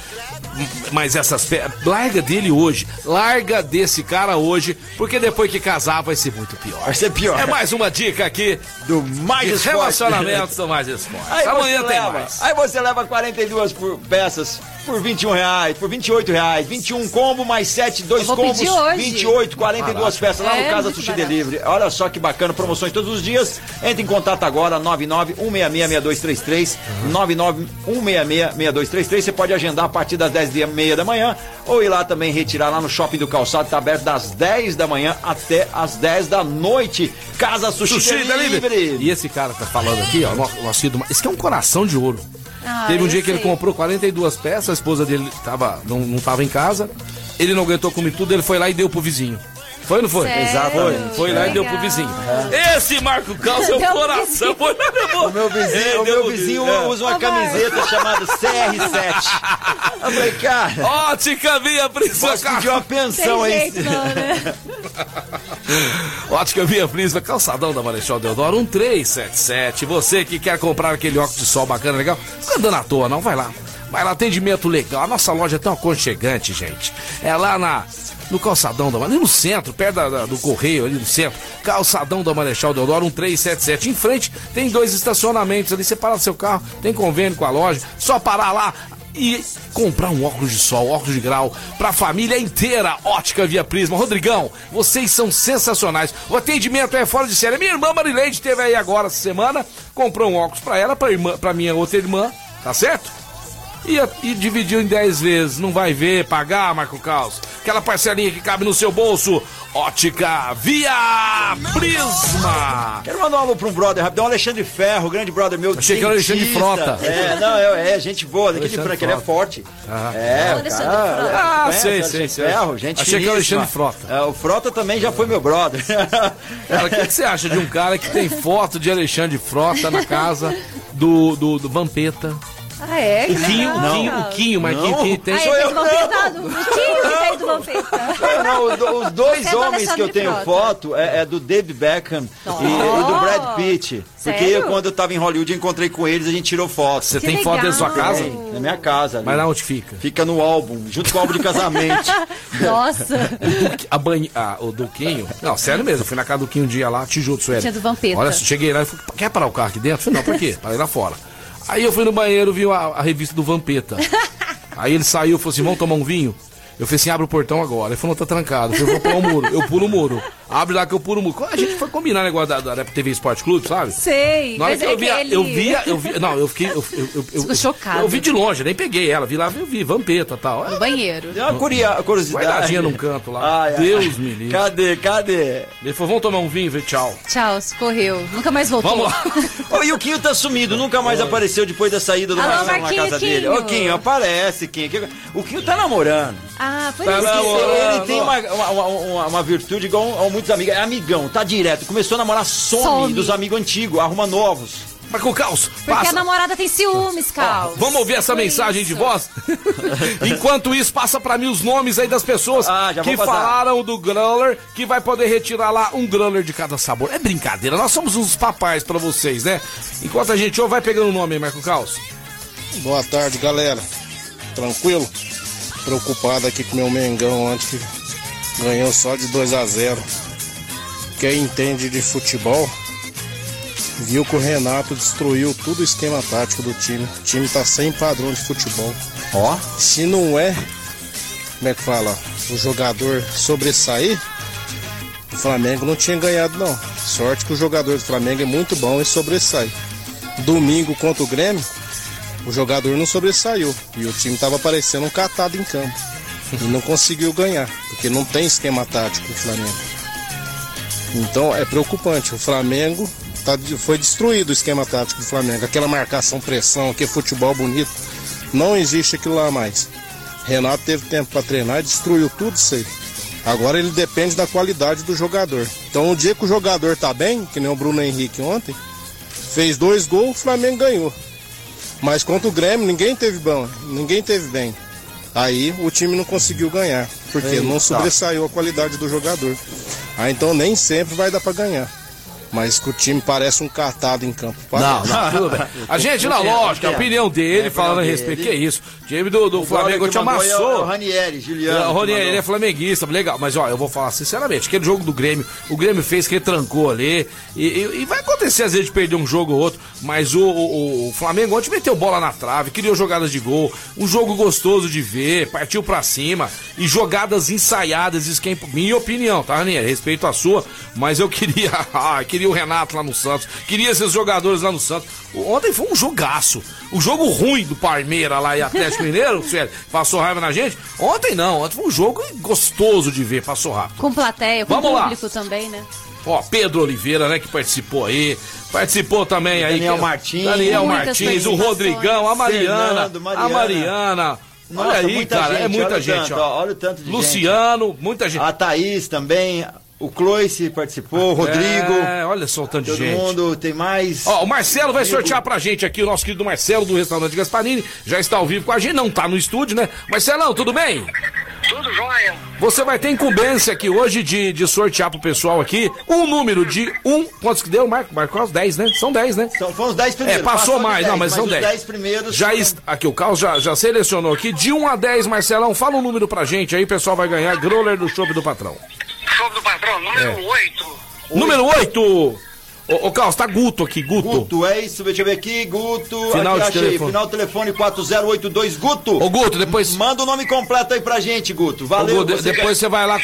m- mais essas larga dele hoje. Larga desse cara hoje, porque depois que casar vai ser muito pior.
Vai ser pior.
É mais uma dica aqui
Do mais esporte.
relacionamentos do mais [LAUGHS] esporte.
Aí
Amanhã tem
leva,
mais.
Aí você leva 42 por peças por 21 reais, por 28 reais, 21 combo mais 7, dois
Eu vou
combos,
pedir hoje.
28, 42 peças lá no
É,
Casa
muito
Sushi
barato.
Delivery. Olha só que bacana, promoções todos os dias. Entre em contato agora, 991666233, 991666233. Você pode agendar a partir das 10 e meia da manhã ou ir lá também retirar lá no Shopping do Calçado, tá aberto das 10 da manhã até as 10 da noite. Casa Sushi,
Sushi
Delivery.
Delivery. E esse cara tá falando aqui, ó, nosso, nosso. Esse aqui é um coração de ouro.
Ah,
Teve um dia que ele
sei.
comprou 42 peças, a esposa dele tava, não, não tava em casa, ele não aguentou comer tudo, ele foi lá e deu pro vizinho. Foi ou não foi?
Sério?
Exato. Foi, foi lá e deu pro vizinho. Esse Marco Cal, seu
Deu pro
coração. Foi lá e levou.
O meu vizinho,
É,
o meu vizinho
é.
usa uma
Ô,
camiseta chamada CR7. Eu falei, cara,
Ótica Via Prisma.
posso pedir uma pensão
Tem
aí.
jeito não, né? [LAUGHS]
Ótica Via Prisma, calçadão da Marechal Deodoro, 1377. Você que quer comprar aquele óculos de sol bacana, legal, não fica andando à toa, não. Vai lá. Vai lá, atendimento legal. A nossa loja é tão aconchegante, gente. É lá na. No calçadão da ali no centro, perto da- da- do correio, ali no centro. Calçadão da Marechal Deodoro, 1377. Em frente tem dois estacionamentos ali. Você para seu carro, tem convênio com a loja. Só parar lá e comprar um óculos de sol, óculos de grau, pra família inteira. Ótica Via Prisma. Rodrigão, vocês são sensacionais. O atendimento é fora de série. Minha irmã Marileide teve aí agora essa semana, comprou um óculos pra ela, pra minha outra irmã, tá certo? E, e dividiu em 10 vezes. Não vai ver, pagar, Marco Caos. Aquela parcelinha que cabe no seu bolso. Ótica Via Prisma.
Quero mandar um alô pra um brother rapidão, Alexandre Ferro, grande brother meu.
Achei que era Alexandre. Frota.
É, não, é, é gente boa, daqui de Franca, ele é forte.
Ah.
É, o
Alexandre
cara-
Frota.
Ah,
conhece
sei, sei, sei.
Ferro, gente
Achei que era. Alexandre Frota.
É, o Frota também já foi meu brother. [LAUGHS]
Cara, o que, que você acha de um cara que tem foto de Alexandre Frota na casa do, do, do Vampeta?
Ah, é?
O Quinho, o Quinho, o Quinho, mas quem, quem tem...
Ah,
Sou
eu. O Quinho que tem do Vampeta.
Não, os dois é homens que eu tenho Frota. foto é, é, do David Beckham e, e, do Brad Pitt. Porque
Sério?
quando eu tava em Hollywood, eu encontrei com eles, a gente tirou foto.
Você tem legal. foto da sua casa?
Tem, na minha casa.
Ali. Mas onde fica?
Fica no álbum, junto com o álbum de casamento. [LAUGHS]
Nossa.
A banha, ah, o Duquinho. Não, sério mesmo, eu fui na casa do Duquinho um dia lá, Tijuto, Sueli.
Tinha do Vampeta.
Olha, cheguei lá e falei, quer parar o carro aqui dentro? Falei, não, por quê? Parei lá fora. Aí eu fui no banheiro, vi a, a revista do Vampeta. [LAUGHS] Aí ele saiu e falou assim: vamos tomar um vinho? Eu falei assim, abre o portão agora. Ele falou, tá trancado. Eu falei, vou pular o muro. Eu pulo o muro. Abre lá que eu pulo o muro. A gente foi combinar o negócio da, da, TV Esporte Clube, sabe?
Sei.
Na hora que eu, é via, ele... eu via, eu via. Não, eu fiquei. Eu, eu, eu, eu,
chocado.
Eu vi de longe, nem peguei ela. Vi lá, eu vi, vampeta e tal.
No banheiro.
Deu uma curiosidade.
Guardadinha num canto lá. Ai, Deus ai. me livre.
Cadê, cadê?
Ele falou, vamos tomar um vinho, falei, tchau.
Tchau, correu. Nunca mais voltou.
Vamos lá. [LAUGHS]
Ô, e o Quinho tá sumido, nunca mais apareceu depois da saída do
Alô,
Marcelo na casa
Quinho.
dele. Ô, Quinho, aparece, Quinho. O Quinho tá namorando.
Ah, foi
tá
isso.
Namorando. Ele tem uma, uma, uma, uma virtude igual a muitos amigos. É amigão, tá direto. Começou a namorar, some, some. dos amigos antigos, arruma novos.
Marco Caos,
Porque passa. a namorada tem ciúmes, Caos.
Vamos ouvir essa mensagem isso. de voz? [LAUGHS] Enquanto isso, passa para mim os nomes aí das pessoas ah, que falaram do growler, que vai poder retirar lá um growler de cada sabor. É brincadeira, nós somos uns papais para vocês, né? Enquanto a gente ouve, vai pegando o nome aí, Marco Caos.
Boa tarde, galera. Tranquilo? Preocupado aqui com meu Mengão antes que ganhou só de 2 a 0 Quem entende de futebol viu que o Renato destruiu todo o esquema tático do time. O time tá sem padrão de futebol.
Ó. Oh.
Se não é, como é que fala? O jogador sobressair, o Flamengo não tinha ganhado, não. Sorte que o jogador do Flamengo é muito bom e sobressai. Domingo contra o Grêmio, o jogador não sobressaiu. E o time tava parecendo um catado em campo. E não conseguiu ganhar, porque não tem esquema tático o Flamengo. Então é preocupante. O Flamengo tá, foi destruído o esquema tático do Flamengo. Aquela marcação, pressão, aquele futebol bonito. Não existe aquilo lá mais. Renato teve tempo para treinar e destruiu tudo isso aí. Agora ele depende da qualidade do jogador. Então o dia que o jogador tá bem, que nem o Bruno Henrique ontem, fez dois gols, o Flamengo ganhou. Mas contra o Grêmio ninguém teve bom, ninguém teve bem. Aí o time não conseguiu ganhar, porque Eita. não sobressaiu a qualidade do jogador. Aí então nem sempre vai dar para ganhar. Mas que o time parece um catado em campo.
Não, não, [LAUGHS] tudo bem. A gente, na lógica, a opinião dele, é, falando a respeito, que é isso. O time do, do Flamengo te amassou. É
o Ranieri, Juliano. É,
o Ranieri, ele é flamenguista, legal. Mas, ó, eu vou falar sinceramente, aquele jogo do Grêmio, o Grêmio fez que retrancou ali. E, e, e, vai acontecer às vezes de perder um jogo ou outro. Mas o, o, o Flamengo ontem meteu bola na trave, criou jogadas de gol. Um jogo gostoso de ver, partiu pra cima. E jogadas ensaiadas, isso que é minha opinião, tá, Ranieri? Respeito a sua, mas eu queria. [LAUGHS] Ah, queria o Renato lá no Santos, queria esses jogadores lá no Santos. Ontem foi um jogaço. O jogo ruim do Parmeira lá e Atlético Mineiro, [LAUGHS] sério, passou raiva na gente. Ontem não, ontem foi um jogo gostoso de ver, passou rápido.
Com plateia, com Vamos público lá. também, né?
Ó, Pedro Oliveira, né, que participou aí. Participou também aí.
Daniel Martins.
Daniel Martins, o Rodrigão, a Mariana. Fernando, Mariana. A Mariana. Nossa, olha aí, cara, é gente, é muita olha gente.
Tanto, ó. Olha o tanto de
Luciano,
gente.
muita gente.
A Thaís também. O Cloice participou, o Rodrigo.
É, olha só o tanto de gente.
Todo mundo, tem mais.
Ó, o Marcelo vai sortear pra gente aqui, o nosso querido Marcelo do restaurante Gasparini. Já está ao vivo com a gente, não tá no estúdio, né? Marcelão, tudo bem?
Tudo jóia.
Você vai ter incumbência aqui hoje de, de sortear pro pessoal aqui um número de um. Quantos que deu, Marco? Marcou os 10, né? São 10, né?
São, foram os 10 primeiros.
É, passou, passou mais, 10, não, mas, mas são 10.
10 primeiros.
Já est... Aqui, o Carlos já, já selecionou aqui. De 1 a 10, Marcelão, fala um número pra gente aí, o pessoal vai ganhar growler do show do patrão.
Show do patrão, número é. 8.
Número 8! Ô, ô Carlos, tá Guto aqui, Guto.
Guto, é isso, deixa eu ver aqui, Guto.
Final
aqui,
de telefone.
Final telefone 4082, Guto.
Ô, Guto, depois.
Manda o nome completo aí pra gente, Guto. Valeu. Ô, Guto,
você depois você vai lá.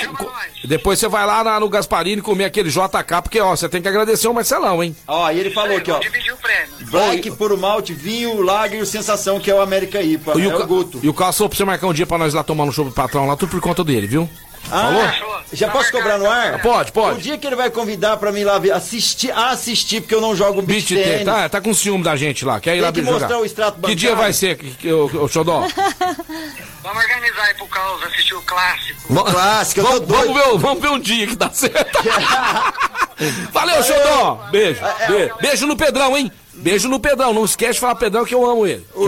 Depois você vai lá na, no Gasparini comer aquele JK, porque, ó, você tem que agradecer o Marcelão, hein?
Ó, e ele falou aqui, ó.
Dividir o prêmio.
Black, puro malte, vinho, lager e o sensação, que é o América IPA. E é o, o Guto.
E o Carlos falou pra você marcar um dia pra nós lá tomar no show do patrão lá, tudo por conta dele, viu?
Ah, Falou? Já posso cobrar no ar?
Pode, pode.
O dia que ele vai convidar pra mim lá ver, assistir, assistir, porque eu não jogo beat, beat tênis.
Tá, tá com ciúme da gente lá. Quer ir Tem lá
que
jogar.
mostrar o extrato
bancário. Que dia vai ser, o, o Xodó? [LAUGHS]
Vamos organizar aí pro Carlos assistir o clássico.
O clássico, eu
vamos, vamos, ver, vamos ver um dia que dá certo. [LAUGHS] Valeu, Xodó. Beijo, é, é, beijo. Beijo no Pedrão, hein? Beijo no Pedrão. Não esquece de falar Pedrão que eu amo ele.
O,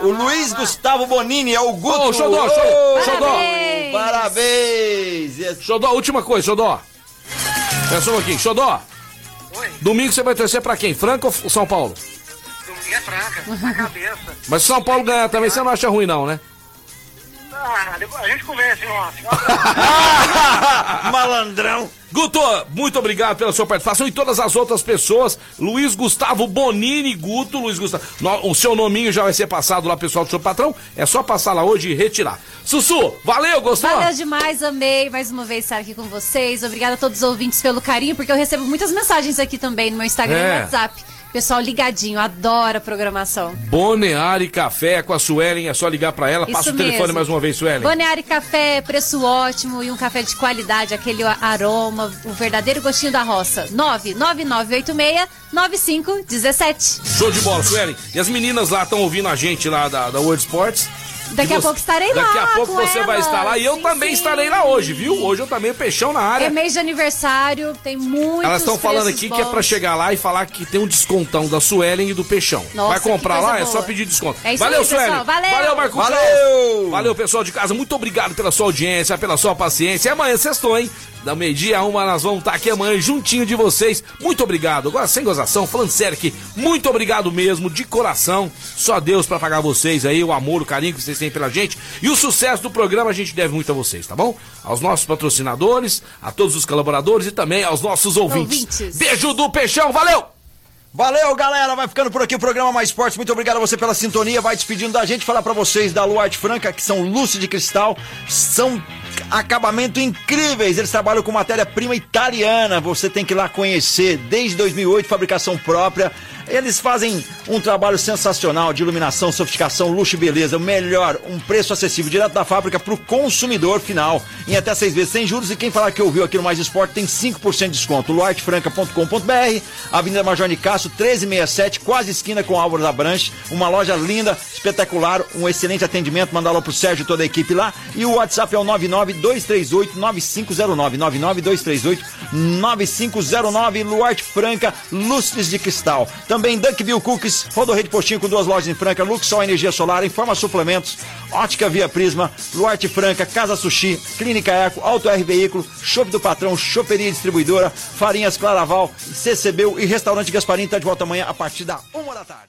O Luiz Gustavo Bonini é o Guto.
Ô, Xodó,
Ô,
Xodó,
Xodó. Parabéns.
Xodó, última coisa, Xodó. Pensa um aqui, Xodó.
Oi.
Domingo você vai torcer pra quem? Franca ou São Paulo?
Domingo é franca, na cabeça.
Mas se São Paulo ganhar também, você não acha ruim não, né?
Ah, depois a gente conversa, hein, off. [LAUGHS] [LAUGHS]
Malandrão.
Guto, muito obrigado pela sua participação e todas as outras pessoas. Luiz Gustavo Bonini Guto, Luiz Gustavo. No- o seu nominho já vai ser passado lá, pessoal do seu patrão. É só passar lá hoje e retirar. Sussu, valeu, gostou?
Valeu demais, amei mais uma vez estar aqui com vocês. Obrigada a todos os ouvintes pelo carinho, porque eu recebo muitas mensagens aqui também no meu Instagram
É.
e no WhatsApp. Pessoal ligadinho, adora a programação.
Boneari Café com a Suelen, é só ligar pra ela. Passa
Isso
o telefone
mesmo.
mais uma vez, Suelen.
Boneari Café, preço ótimo e um café de qualidade, aquele aroma, o verdadeiro gostinho da roça. 99986-9517.
Show de bola, Suelen. E as meninas lá estão ouvindo a gente lá da, da World Sports.
Daqui a pouco estarei lá
Daqui a pouco
com
você vai
elas.
estar lá e eu
Sim,
também
sim.
estarei lá hoje, viu? Hoje eu também, peixão na área.
É mês de aniversário, tem muitos
Elas estão falando aqui que é
bons.
pra chegar lá e falar que tem um descontão da Suelen e do Peixão.
Nossa,
Vai comprar lá, é
boa.
só pedir desconto.
É isso
valeu,
aí, pessoal.
Suelen.
Valeu.
Valeu, Marcos.
Valeu.
Valeu, pessoal de casa. Muito obrigado pela sua audiência, pela sua paciência. E amanhã sextou, hein? Da meio-dia a uma, nós vamos estar aqui amanhã juntinho de vocês. Muito obrigado. Agora, sem gozação, falando sério aqui, muito obrigado mesmo, de coração. Só Deus pra pagar vocês aí, o amor, o carinho que vocês têm pela gente. E o sucesso do programa a gente deve muito a vocês, tá bom? Aos nossos patrocinadores, a todos os colaboradores e também aos nossos ouvintes.
Ouvintes.
Beijo do Peixão, valeu!
Valeu, galera. Vai ficando por aqui o programa Mais Esportes. Muito obrigado a você pela sintonia. Vai despedindo da gente. Falar pra vocês da Luarte Franca, que são luzes de cristal. São acabamento incríveis. Eles trabalham com matéria-prima italiana. Você tem que ir lá conhecer. Desde 2008, fabricação própria. Eles fazem um trabalho sensacional de iluminação, sofisticação, luxo e beleza. O melhor, um preço acessível direto da fábrica para o consumidor final. Em até seis vezes sem juros. E quem falar que ouviu aqui no Mais Esporte tem 5% de desconto. luartefranca.com.br, Avenida Major Nicasso, 1367, quase esquina com Álvaro da Branche. Uma loja linda, espetacular, um excelente atendimento. Manda lá pro Sérgio e toda a equipe lá. E o WhatsApp é o 99238-9509. 99238-9509. Luarte Franca, lustres de cristal. Também Dunkville Cookies, Rodorreio de Postinho com duas lojas em Franca, Luxol Energia Solar, Informa Suplementos, Ótica Via Prisma, Luarte Franca, Casa Sushi, Clínica Eco, Auto R Veículo, Shop do Patrão, Choperia Distribuidora, Farinhas Claraval, CCBU e Restaurante Gasparim está de volta amanhã a partir da uma da tarde.